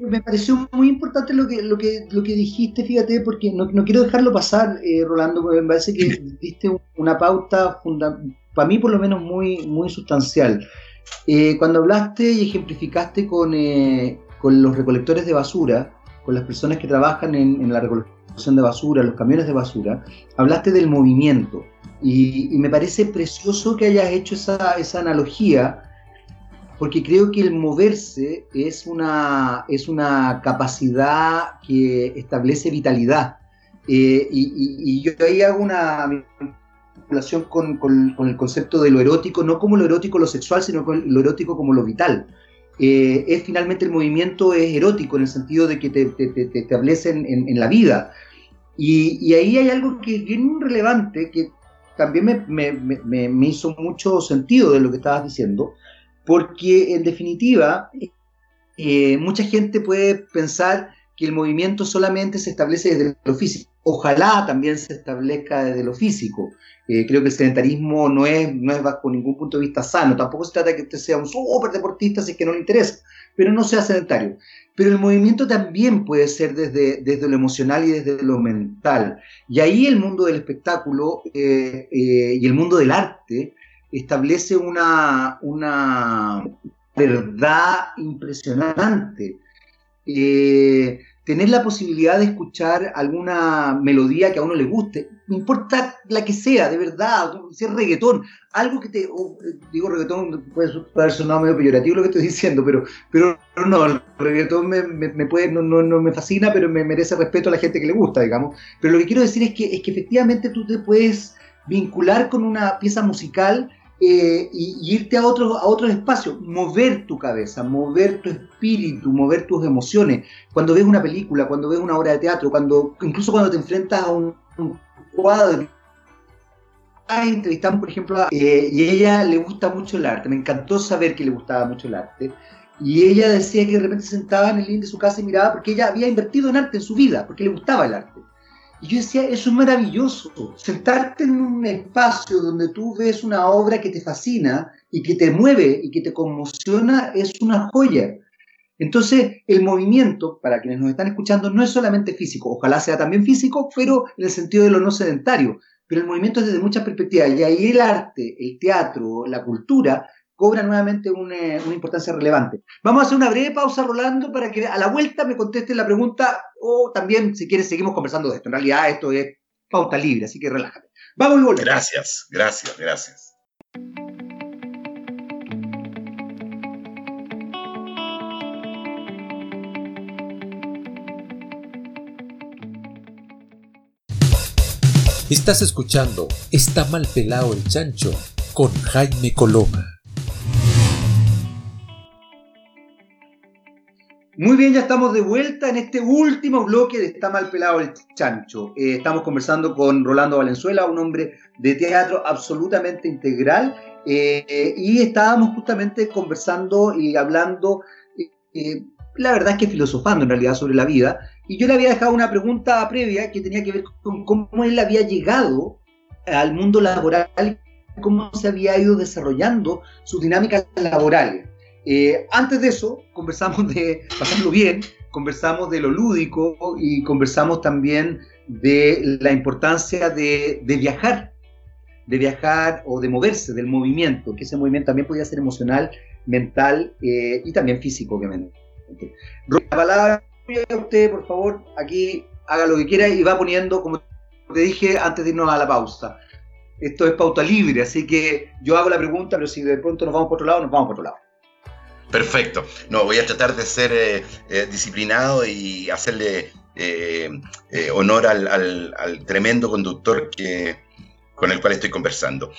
me pareció muy importante lo que, lo que, lo que dijiste, fíjate, porque no, quiero dejarlo pasar, eh, Rolando, porque me parece que <laughs> diste una pauta, para mí por lo menos, muy, muy sustancial. Eh, cuando hablaste y ejemplificaste con, eh, con los recolectores de basura, con las personas que trabajan en, en la recolección de basura, los camiones de basura, hablaste del movimiento. Y, me parece precioso que hayas hecho esa, esa, analogía, porque creo que el moverse es una, es una capacidad que establece vitalidad. Eh, y, yo ahí hago una vinculación con, con, el concepto de lo erótico, no como lo erótico lo sexual, sino con lo erótico como lo vital. Eh, es finalmente el movimiento es erótico en el sentido de que te, te, te, establece en, en, la vida. Y, ahí hay algo que es bien relevante, que también me, hizo mucho sentido de lo que estabas diciendo, porque en definitiva, eh, mucha gente puede pensar que el movimiento solamente se establece desde lo físico. Ojalá también se establezca desde lo físico. Eh, creo que el sedentarismo no es, no es bajo ningún punto de vista sano. Tampoco se trata de que usted sea un súper deportista si es que no le interesa, pero no sea sedentario. Pero el movimiento también puede ser desde, desde lo emocional y desde lo mental. Y ahí el mundo del espectáculo eh, eh, y el mundo del arte establece una, una verdad impresionante. Eh, tener la posibilidad de escuchar alguna melodía que a uno le guste, no importa la que sea, de verdad, si es reggaetón, algo que te, digo reggaetón, puede sonar medio peyorativo lo que estoy diciendo, pero, pero no, el reggaetón me, puede, no, no, me fascina, pero me merece respeto a la gente que le gusta, digamos. Pero lo que quiero decir es que, es que efectivamente tú te puedes vincular con una pieza musical eh, y, irte a otros a otros espacios, mover tu cabeza, mover tu espíritu, mover tus emociones. Cuando ves una película, cuando ves una obra de teatro, cuando incluso cuando te enfrentas a un, cuadro. Entrevistamos, por ejemplo, eh, y ella le gusta mucho el arte. Me encantó saber que le gustaba mucho el arte. Y ella decía que de repente se sentaba en el living de su casa y miraba porque ella había invertido en arte en su vida, porque le gustaba el arte. Y yo decía, eso es maravilloso, sentarte en un espacio donde tú ves una obra que te fascina y que te mueve y que te conmociona, es una joya. Entonces, el movimiento, para quienes nos están escuchando, no es solamente físico, ojalá sea también físico, pero en el sentido de lo no sedentario. Pero el movimiento es desde muchas perspectivas, y ahí el arte, el teatro, la cultura, cobra nuevamente una, importancia relevante. Vamos a hacer una breve pausa, Rolando, para que a la vuelta me conteste la pregunta o también, si quieres, seguimos conversando de esto. En realidad, esto es pauta libre, así que relájate. Vamos y volvemos. Gracias, gracias, gracias. Estás escuchando Está mal pelado el chancho con Jaime Coloma. Muy bien, ya estamos de vuelta en este último bloque de Está mal pelado el chancho. Eh, estamos conversando con Rolando Valenzuela, un hombre de teatro absolutamente integral, eh, y estábamos justamente conversando y hablando, eh, la verdad es que filosofando en realidad sobre la vida, y yo le había dejado una pregunta previa que tenía que ver con cómo él había llegado al mundo laboral, cómo se había ido desarrollando sus dinámicas laborales. Eh, antes de eso, conversamos de pasarlo bien, conversamos de lo lúdico y conversamos también de la importancia de, viajar, de viajar o de moverse, del movimiento, que ese movimiento también podía ser emocional, mental eh, y también físico, obviamente. La palabra a usted, por favor, aquí haga lo que quiera y va poniendo, como te dije antes de irnos a la pausa. Esto es pauta libre, así que yo hago la pregunta, pero si de pronto nos vamos por otro lado, nos vamos por otro lado. Perfecto. No, voy a tratar de ser eh, eh, disciplinado y hacerle eh, honor al, tremendo conductor que, con el cual estoy conversando.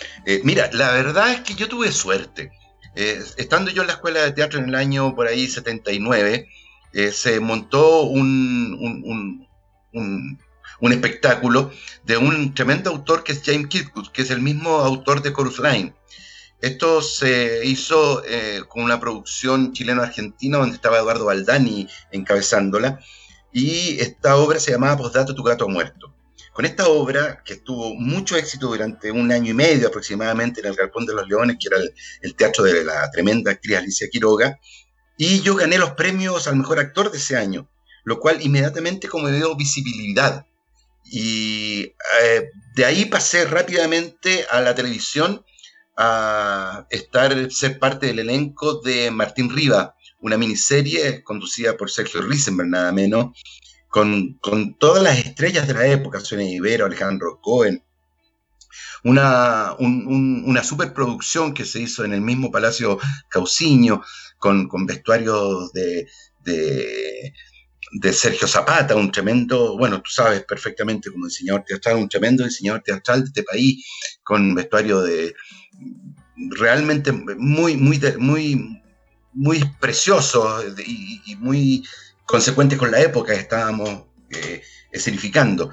mira, la verdad es que yo tuve suerte. estando yo en la escuela de teatro en el año por ahí 79, eh, se montó un, un, espectáculo de un tremendo autor que es James Kirkwood, que es el mismo autor de Chorus Line. Esto se hizo eh, con una producción chileno-argentina donde estaba Eduardo Baldani encabezándola y esta obra se llamaba Postdato, tu gato muerto. Con esta obra, que tuvo mucho éxito durante un año y medio aproximadamente en el Galpón de los Leones, que era el, teatro de la tremenda actriz Alicia Quiroga, y yo gané los premios al mejor actor de ese año, lo cual inmediatamente como dio visibilidad. Y eh, de ahí pasé rápidamente a la televisión a estar, ser parte del elenco de Martín Riva, una miniserie conducida por Sergio Risenberg, nada menos, con, todas las estrellas de la época, Sonia Ibero, Alejandro Cohen, una, una superproducción que se hizo en el mismo Palacio Cauciño, con, vestuarios de, de, Sergio Zapata, un tremendo, bueno, tú sabes perfectamente como diseñador teatral, un tremendo diseñador teatral de este país, con vestuario de realmente muy, muy, muy, muy precioso y, muy consecuente con la época que estábamos eh, escenificando.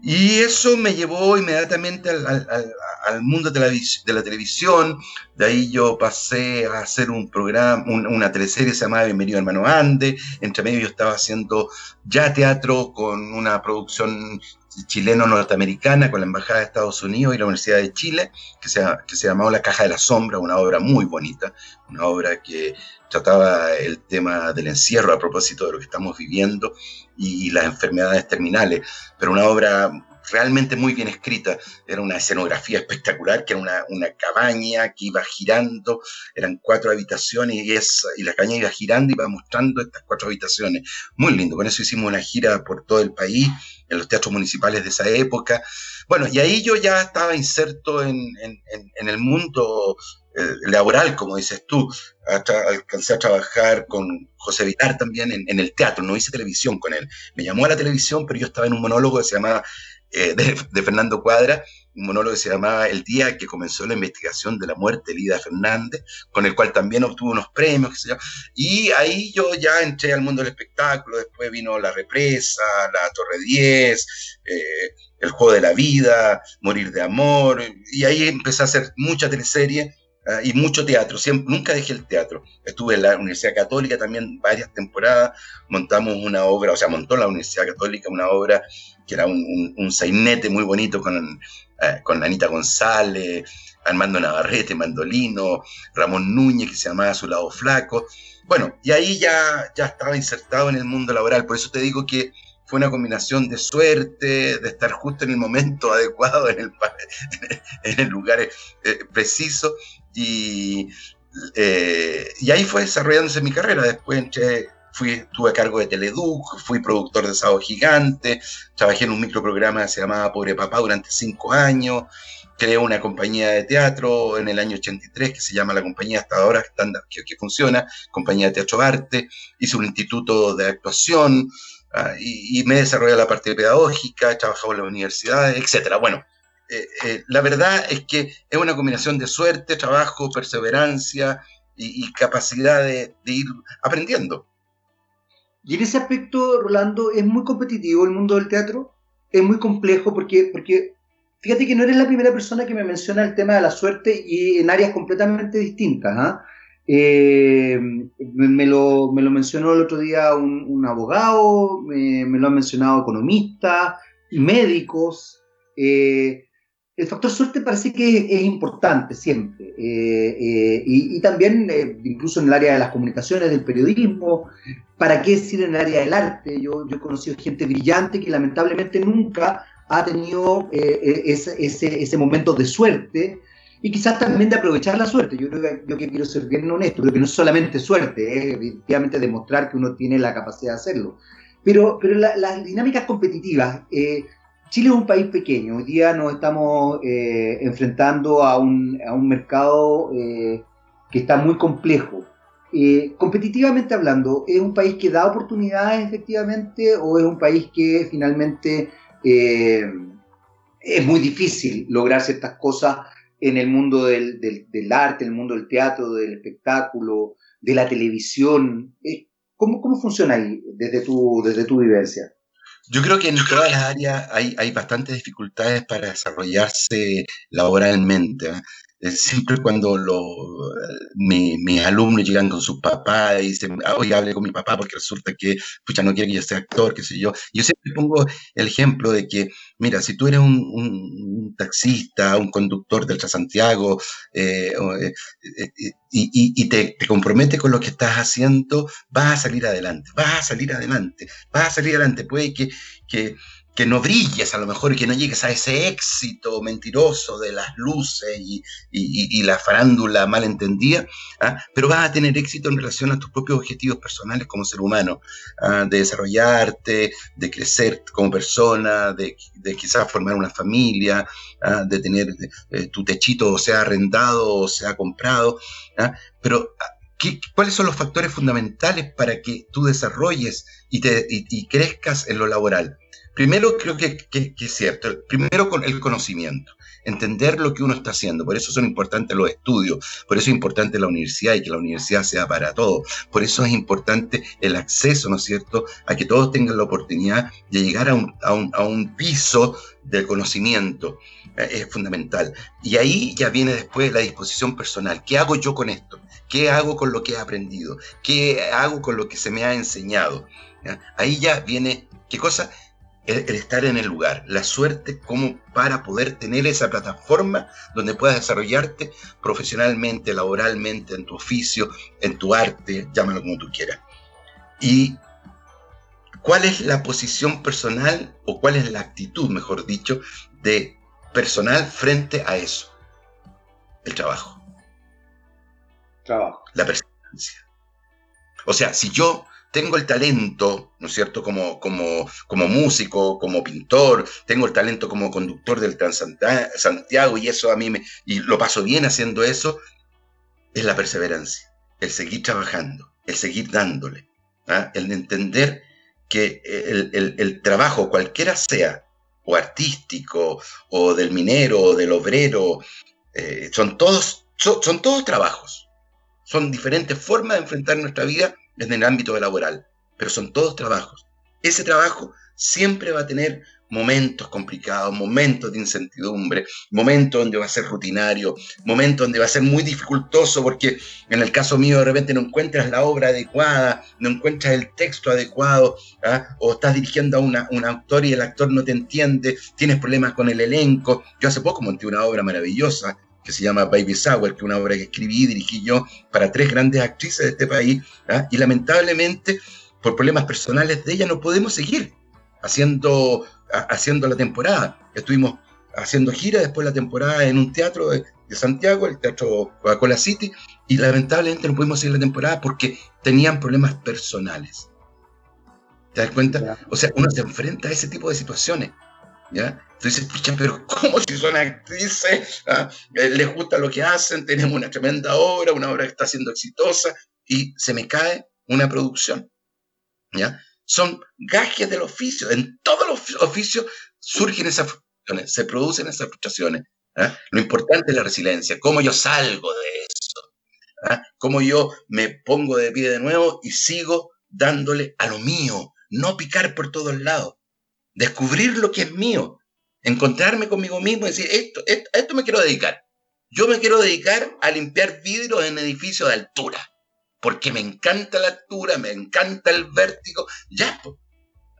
Y eso me llevó inmediatamente al, mundo de la, de la, televisión. De ahí yo pasé a hacer un programa, una teleserie se llamaba Bienvenido Hermano Ande. Entre medio yo estaba haciendo ya teatro con una producción chileno-norteamericana con la Embajada de Estados Unidos y la Universidad de Chile, que se, que se llamaba La Caja de la Sombra, una obra muy bonita, una obra que trataba el tema del encierro a propósito de lo que estamos viviendo y, las enfermedades terminales, pero una obra realmente muy bien escrita. Era una escenografía espectacular, que era una, una cabaña que iba girando, eran cuatro habitaciones y, esa, y la cabaña iba girando y iba mostrando estas cuatro habitaciones. Muy lindo, con eso hicimos una gira por todo el país, en los teatros municipales de esa época. Bueno, y ahí yo ya estaba inserto en, en, en el mundo eh, laboral, como dices tú. alcancé a trabajar con José Vitar también en, el teatro, no hice televisión con él. Me llamó a la televisión, pero yo estaba en un monólogo que se llamaba, eh, de, Fernando Cuadra, un monólogo que se llamaba El día que comenzó la investigación de la muerte de Lida Fernández, con el cual también obtuvo unos premios. Y ahí yo ya entré al mundo del espectáculo, después vino La Represa, La Torre 10, eh, El Juego de la Vida, Morir de Amor, y ahí empecé a hacer mucha teleserie Ah, y mucho teatro, siempre, nunca dejé el teatro. Estuve en la Universidad Católica también varias temporadas, montamos una obra, o sea, montó la Universidad Católica una obra que era un, un, sainete muy bonito con, eh, con Anita González, Armando Navarrete, Mandolino, Ramón Núñez, que se llamaba Su lado flaco. Bueno, y ahí ya, ya estaba insertado en el mundo laboral, por eso te digo que fue una combinación de suerte, de estar justo en el momento <laughs> adecuado, en el, <laughs> en el lugar eh, preciso, y, eh, y ahí fue desarrollándose mi carrera. Después fui, estuve a cargo de Teleduc, fui productor de Sábado Gigante, trabajé en un microprograma que se llamaba Pobre Papá durante cinco años, creé una compañía de teatro en el año 83 que se llama la compañía hasta ahora que, que funciona, Compañía de Teatro Arte, hice un instituto de actuación, Ah, y, me he desarrollado la parte pedagógica, he trabajado en la universidad, etcétera. Bueno, eh, eh, la verdad es que es una combinación de suerte, trabajo, perseverancia y, capacidad de, ir aprendiendo. Y en ese aspecto, Rolando, es muy competitivo el mundo del teatro, es muy complejo porque, porque fíjate que no eres la primera persona que me menciona el tema de la suerte y en áreas completamente distintas. ¿ah? Eh, me, lo, me, lo, mencionó el otro día un, abogado, me, lo han mencionado economistas, médicos. Eh, el factor suerte parece que es, importante siempre. Eh, y, también, incluso en el área de las comunicaciones, del periodismo, ¿para qué decir en el área del arte? Yo, yo he conocido gente brillante que lamentablemente nunca ha tenido ese, ese, ese momento de suerte y quizás también de aprovechar la suerte. Yo creo que yo quiero ser bien honesto, creo que no es solamente suerte, es efectivamente demostrar que uno tiene la capacidad de hacerlo. Pero, pero las dinámicas competitivas, eh, Chile es un país pequeño, hoy día nos estamos eh, enfrentando a un, a un mercado eh, que está muy complejo. competitivamente hablando, ¿es un país que da oportunidades efectivamente o es un país que finalmente es muy difícil lograr ciertas cosas en el mundo del, arte, en el mundo del teatro, del espectáculo, de la televisión. ¿Cómo, cómo funciona ahí desde tu, desde tu vivencia? Yo creo que en todas las áreas hay, hay bastantes dificultades para desarrollarse laboralmente. ¿eh? Siempre cuando mis alumnos llegan con su papá y dicen, ah, oye, hable con mi papá porque resulta que, pucha, no quiere que yo sea actor, qué sé yo. Yo siempre pongo el ejemplo de que, mira, si tú eres un, taxista, un conductor del Transantiago, eh, eh, eh, y, y, te, te comprometes con lo que estás haciendo, vas a salir adelante, vas a salir adelante, vas a salir adelante. Puede que, que que no brilles a lo mejor y que no llegues a ese éxito mentiroso de las luces y, la farándula malentendida, ¿ah? pero vas a tener éxito en relación a tus propios objetivos personales como ser humano, ¿ah? de desarrollarte, de crecer como persona, de, quizás formar una familia, ¿ah? de tener eh, tu techito o sea arrendado o sea comprado, pero ¿cuáles son los factores fundamentales para que tú desarrolles y crezcas en lo laboral? Primero creo que, es cierto, primero con el conocimiento, entender lo que uno está haciendo, por eso son importantes los estudios, por eso es importante la universidad y que la universidad sea para todos, por eso es importante el acceso, ¿no es cierto?, a que todos tengan la oportunidad de llegar a un, a un, piso del conocimiento, eh, es fundamental. Y ahí ya viene después la disposición personal, ¿qué hago yo con esto? ¿Qué hago con lo que he aprendido? ¿Qué hago con lo que se me ha enseñado? Ahí ya viene, ¿qué cosa? El, estar en el lugar, la suerte como para poder tener esa plataforma donde puedas desarrollarte profesionalmente, laboralmente, en tu oficio, en tu arte, llámalo como tú quieras. Y cuál es la posición personal o cuál es la actitud, mejor dicho, de personal frente a eso. El trabajo. Trabajo. La perseverancia. O sea, si yo tengo el talento, ¿no es cierto?, como, como, como músico, como pintor, tengo el talento como conductor del Transantiago y eso a mí me, y lo paso bien haciendo eso, es la perseverancia, el seguir trabajando, el seguir dándole, ¿ah? el entender que el, trabajo, cualquiera sea, o artístico, o del minero, o del obrero, eh, son, todos, son todos trabajos, son diferentes formas de enfrentar nuestra vida en el ámbito laboral, pero son todos trabajos. Ese trabajo siempre va a tener momentos complicados, momentos de incertidumbre, momentos donde va a ser rutinario, momentos donde va a ser muy dificultoso porque en el caso mío de repente no encuentras la obra adecuada, no encuentras el texto adecuado, ¿ah? o estás dirigiendo a un autor y el actor no te entiende, tienes problemas con el elenco. Yo hace poco monté una obra maravillosa que se llama Baby Sour, que es una obra que escribí y dirigí yo para tres grandes actrices de este país, ¿ah? y lamentablemente por problemas personales de ella no podemos seguir haciendo, haciendo la temporada. Estuvimos haciendo gira después de la temporada en un teatro de, Santiago, el Teatro Coca-Cola City, y lamentablemente no pudimos seguir la temporada porque tenían problemas personales. ¿Te das cuenta? O sea, uno se enfrenta a ese tipo de situaciones. ¿Ya? Entonces, pero <laughs> ¿cómo si son actrices? ¿Ah? Eh, les gusta lo que hacen, tenemos una tremenda obra, una obra que está siendo exitosa, y se me cae una producción. ¿ya? Son gajes del oficio. En todos los oficios surgen esas frustraciones, se producen esas frustraciones. ¿ah? Lo importante es la resiliencia, cómo yo salgo de eso, ¿ah? cómo yo me pongo de pie de nuevo y sigo dándole a lo mío, no picar por todos lados descubrir lo que es mío, encontrarme conmigo mismo y decir, esto, esto me quiero dedicar. Yo me quiero dedicar a limpiar vidrios en edificios de altura, porque me encanta la altura, me encanta el vértigo. Ya,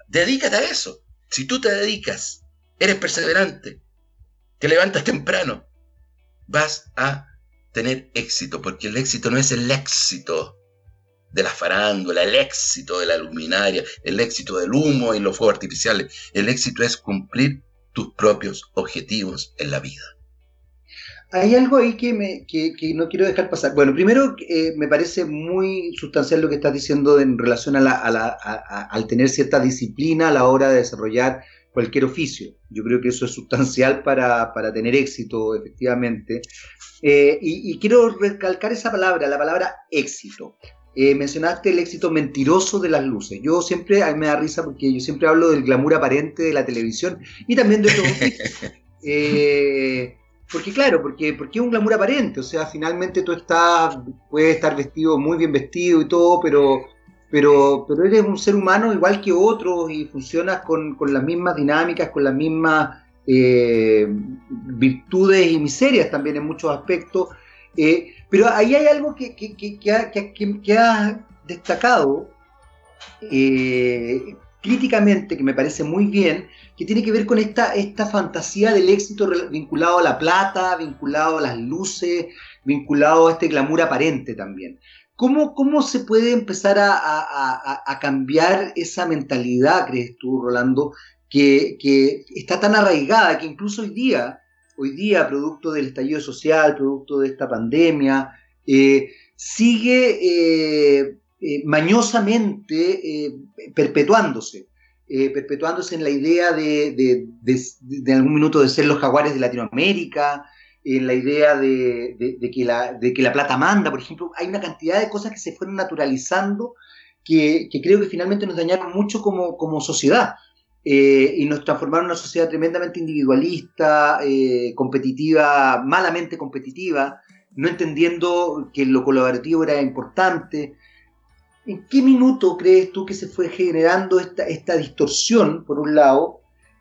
dedícate a eso. Si tú te dedicas, eres perseverante, te levantas temprano, vas a tener éxito, porque el éxito no es el éxito de la farándula, el éxito de la luminaria, el éxito del humo y los fuegos artificiales. El éxito es cumplir tus propios objetivos en la vida. Hay algo ahí que, me, que, no quiero dejar pasar. Bueno, primero eh, me parece muy sustancial lo que estás diciendo en relación al tener cierta disciplina a la hora de desarrollar cualquier oficio. Yo creo que eso es sustancial para, tener éxito, efectivamente. Eh, y, quiero recalcar esa palabra, la palabra éxito. Eh, mencionaste el éxito mentiroso de las luces. Yo siempre, a mí me da risa porque yo siempre hablo del glamour aparente de la televisión y también de todo. <laughs> eh, porque claro, porque, porque es un glamour aparente, o sea, finalmente tú estás, puedes estar vestido muy bien vestido y todo, pero, pero, pero eres un ser humano igual que otros y funcionas con, con las mismas dinámicas, con las mismas eh, virtudes y miserias también en muchos aspectos. Eh, pero ahí hay algo que, que, que, ha, destacado eh, críticamente, que me parece muy bien, que tiene que ver con esta, esta fantasía del éxito vinculado a la plata, vinculado a las luces, vinculado a este glamour aparente también. ¿Cómo, cómo se puede empezar a, a, a cambiar esa mentalidad, crees tú, Rolando, que, que, está tan arraigada que incluso hoy día, hoy día, producto del estallido social, producto de esta pandemia, eh, sigue eh, eh, mañosamente perpetuándose, perpetuándose en la idea de, de, algún minuto de ser los jaguares de Latinoamérica, en la idea de, que la, plata manda, por ejemplo, hay una cantidad de cosas que se fueron naturalizando que, creo que finalmente nos dañaron mucho como sociedad. Eh, y nos transformaron en una sociedad tremendamente individualista, eh, competitiva, malamente competitiva, no entendiendo que lo colaborativo era importante. ¿En qué minuto crees tú que se fue generando esta, esta distorsión, por un lado,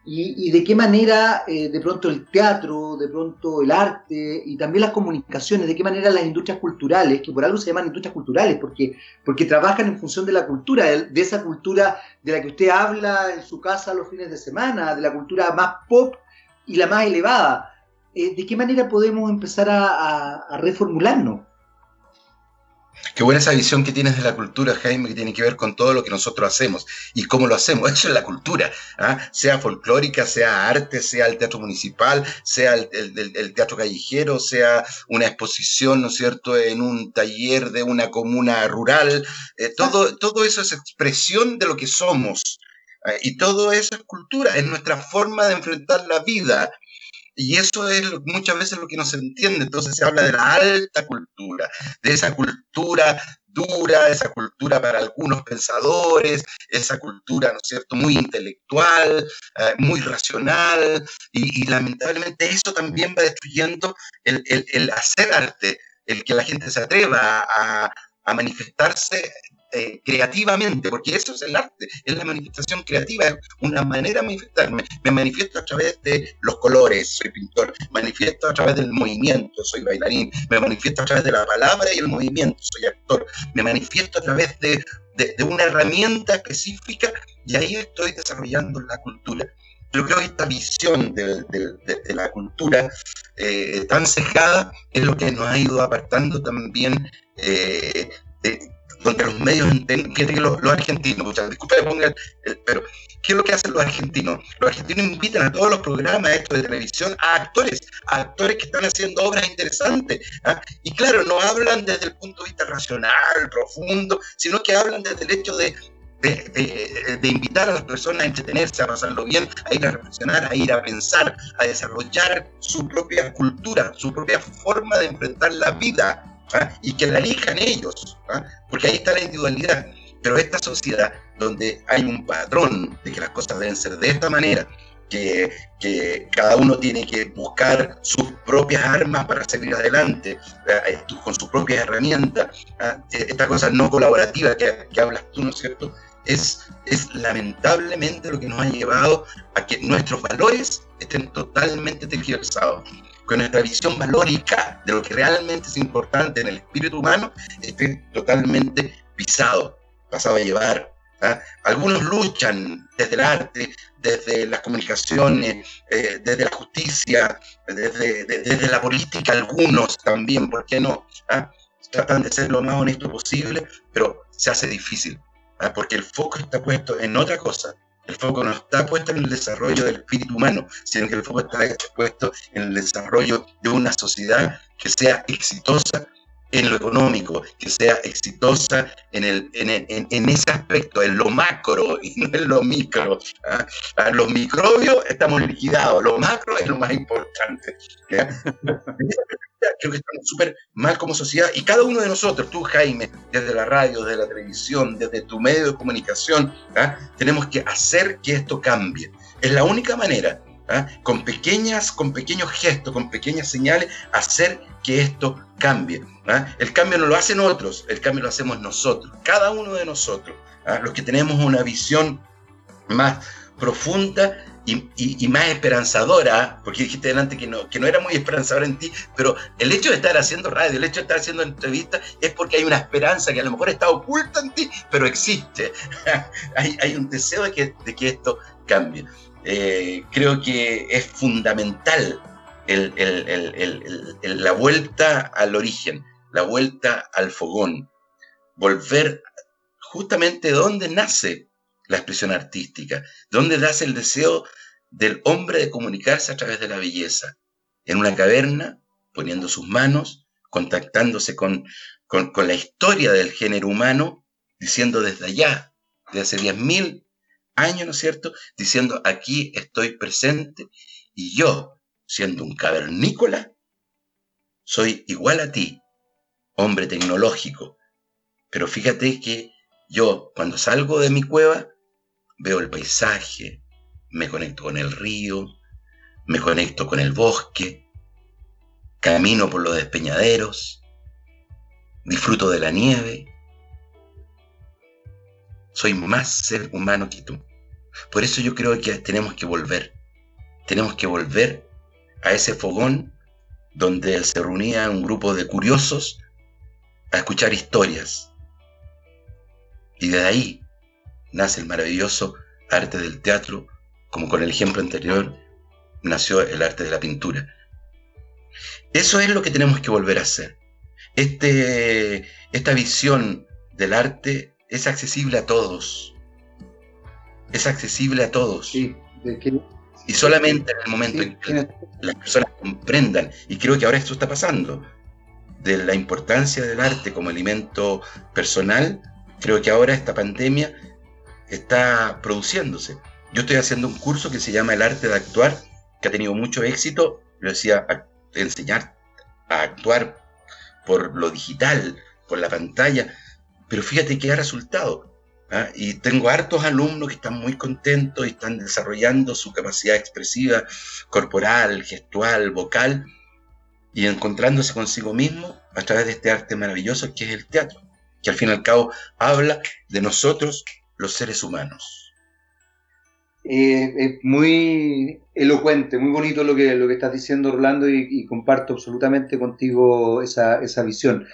y, de qué manera eh, de pronto el teatro, de pronto el arte y también las comunicaciones, de qué manera las industrias culturales, que por algo se llaman industrias culturales, porque, porque trabajan en función de la cultura, de esa cultura de la que usted habla en su casa los fines de semana, de la cultura más pop y la más elevada. Eh, ¿De qué manera podemos empezar a reformularnos? Qué buena esa visión que tienes de la cultura, Jaime, que tiene que ver con todo lo que nosotros hacemos y cómo lo hacemos. <laughs> Eso es la cultura, ¿ah? sea folclórica, sea arte, sea el teatro municipal, sea el, teatro callejero, sea una exposición, ¿no es cierto?, en un taller de una comuna rural. Eh, todo, todo eso es expresión de lo que somos. ¿eh? y todo eso es cultura, es nuestra forma de enfrentar la vida. Y eso es muchas veces lo que no se entiende. Entonces se habla de la alta cultura, de esa cultura dura, esa cultura para algunos pensadores, esa cultura, ¿no es cierto?, muy intelectual, eh, muy racional, y, lamentablemente eso también va destruyendo el, hacer arte, el que la gente se atreva a manifestarse eh, creativamente, porque eso es el arte, es la manifestación creativa, es una manera de manifestarme. Me manifiesto a través de los colores, soy pintor, manifiesto a través del movimiento, soy bailarín, me manifiesto a través de la palabra y el movimiento, soy actor, me manifiesto a través de, de, una herramienta específica y ahí estoy desarrollando la cultura. Yo creo que esta visión de, de la cultura eh, tan cejada es lo que nos ha ido apartando también eh, donde los medios entienden, los, los argentinos, muchas disculpen, pongan, pero ¿qué es lo que hacen los argentinos? Los argentinos invitan a todos los programas estos de televisión a actores, a actores que están haciendo obras interesantes. ¿ah? Y claro, no hablan desde el punto de vista racional, profundo, sino que hablan desde el hecho de, de, invitar a las personas a entretenerse, a pasarlo bien, a ir a reflexionar, a ir a pensar, a desarrollar su propia cultura, su propia forma de enfrentar la vida. ¿Ah? y que la elijan ellos, ¿ah? porque ahí está la individualidad. Pero esta sociedad donde hay un patrón de que las cosas deben ser de esta manera, que, que, cada uno tiene que buscar sus propias armas para seguir adelante, ¿ah? con sus propias herramientas. Esta cosa no colaborativa que, que, hablas tú, ¿no es cierto? Es, es lamentablemente lo que nos ha llevado a que nuestros valores estén totalmente tergiversados con nuestra visión valórica de lo que realmente es importante en el espíritu humano, esté totalmente pisado, pasado a llevar. ¿ah? Algunos luchan desde el arte, desde las comunicaciones, eh, desde la justicia, desde, desde, la política, algunos también, ¿por qué no? ¿Ah? Tratan de ser lo más honesto posible, pero se hace difícil, ¿ah? porque el foco está puesto en otra cosa, el foco no está puesto en el desarrollo del espíritu humano, sino que el foco está puesto en el desarrollo de una sociedad que sea exitosa en lo económico, que sea exitosa en, el, en, ese aspecto, en lo macro y no en lo micro. ¿ah? Los microbios estamos liquidados, lo macro es lo más importante. <laughs> Creo que estamos súper mal como sociedad y cada uno de nosotros, tú Jaime, desde la radio, desde la televisión, desde tu medio de comunicación, ¿ah? tenemos que hacer que esto cambie. Es la única manera ¿ah? con pequeñas, con pequeños gestos, con pequeñas señales, hacer que esto cambie. ¿ah? El cambio no lo hacen otros, el cambio lo hacemos nosotros, cada uno de nosotros, ¿ah? los que tenemos una visión más profunda y, más esperanzadora, porque dijiste delante que no, que no era muy esperanzadora en ti, pero el hecho de estar haciendo radio, el hecho de estar haciendo entrevistas, es porque hay una esperanza que a lo mejor está oculta en ti, pero existe. <laughs> hay, hay, un deseo de que, de que esto cambie. Eh, creo que es fundamental la vuelta al origen, la vuelta al fogón, volver justamente donde nace la expresión artística, donde nace el deseo del hombre de comunicarse a través de la belleza, en una caverna, poniendo sus manos, contactándose con, con, la historia del género humano, diciendo desde allá, desde hace 10.000 años, ¿no es cierto?, diciendo aquí estoy presente y yo, siendo un cavernícola, soy igual a ti, hombre tecnológico, pero fíjate que yo cuando salgo de mi cueva veo el paisaje, me conecto con el río, me conecto con el bosque, camino por los despeñaderos, disfruto de la nieve. Soy más ser humano que tú. Por eso yo creo que tenemos que volver. Tenemos que volver a ese fogón donde se reunía un grupo de curiosos a escuchar historias. Y de ahí nace el maravilloso arte del teatro, como con el ejemplo anterior nació el arte de la pintura. Eso es lo que tenemos que volver a hacer. Este, esta visión del arte es accesible a todos. Es accesible a todos. y solamente en el momento en que las personas comprendan, y creo que ahora esto está pasando, de la importancia del arte como elemento personal, creo que ahora esta pandemia está produciéndose. Yo estoy haciendo un curso que se llama El arte de actuar, que ha tenido mucho éxito. Yo decía, enseñar a actuar por lo digital, por la pantalla, pero fíjate que ha resultado. ¿Ah? Y tengo hartos alumnos que están muy contentos y están desarrollando su capacidad expresiva, corporal, gestual, vocal, y encontrándose consigo mismo a través de este arte maravilloso que es el teatro, que al fin y al cabo habla de nosotros los seres humanos. Eh, es muy elocuente, muy bonito lo que, lo que estás diciendo, Rolando, y, comparto absolutamente contigo esa, visión.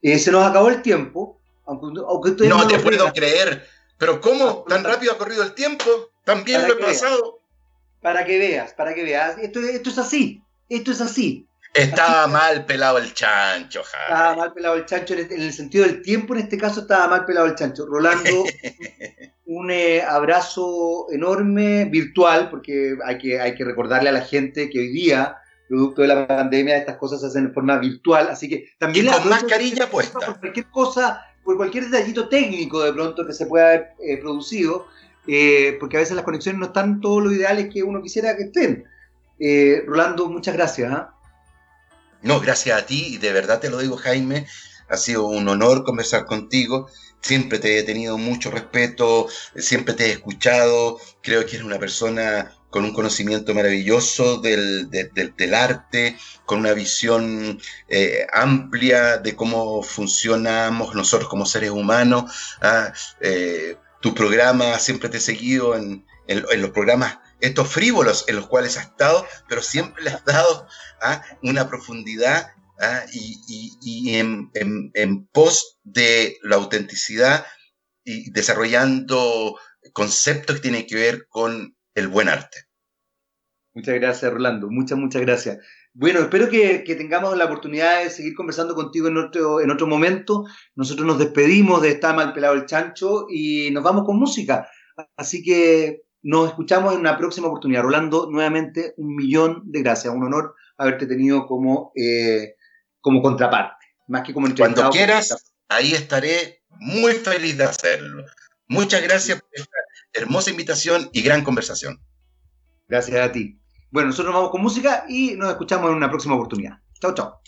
Eh, se nos acabó el tiempo, aunque, no, te puedo creer, pero ¿cómo tan rápido ha corrido el tiempo? También lo he pasado. Para que veas, para que veas. Esto, esto es así, esto es así. Estaba mal pelado el chancho, Estaba mal pelado el chancho en el sentido del tiempo, en este caso estaba mal pelado el chancho. Rolando, <laughs> un eh, abrazo enorme, virtual, porque hay que, hay que recordarle a la gente que hoy día, producto de la pandemia, estas cosas se hacen de forma virtual, así que también... Y con mascarilla puesta. Por cualquier cosa, por cualquier detallito técnico de pronto que se pueda haber eh, producido, eh, porque a veces las conexiones no están todos lo ideales que uno quisiera que estén. Rolando, muchas gracias. ¿ah? No, gracias a ti, y de verdad te lo digo, Jaime, ha sido un honor conversar contigo. Siempre te he tenido mucho respeto, siempre te he escuchado. Creo que eres una persona con un conocimiento maravilloso del, arte, con una visión eh, amplia de cómo funcionamos nosotros como seres humanos. ¿ah? Eh, tu programa siempre te he seguido en, en los programas estos frívolos en los cuales has estado, pero siempre le has dado ¿ah? una profundidad ¿ah? y, en, pos de la autenticidad y desarrollando conceptos que tienen que ver con el buen arte. Muchas gracias, Rolando. Muchas, muchas gracias. Bueno, espero que, tengamos la oportunidad de seguir conversando contigo en otro, en otro momento. Nosotros nos despedimos de Está mal pelado el chancho y nos vamos con música. Así que nos escuchamos en una próxima oportunidad. Rolando, nuevamente un millón de gracias. Un honor haberte tenido como, eh, como contraparte, más que como Cuando quieras, ahí estaré muy feliz de hacerlo. Muchas gracias por esta hermosa invitación y gran conversación. Gracias a ti. Bueno, nosotros nos vamos con música y nos escuchamos en una próxima oportunidad. Chao, chao.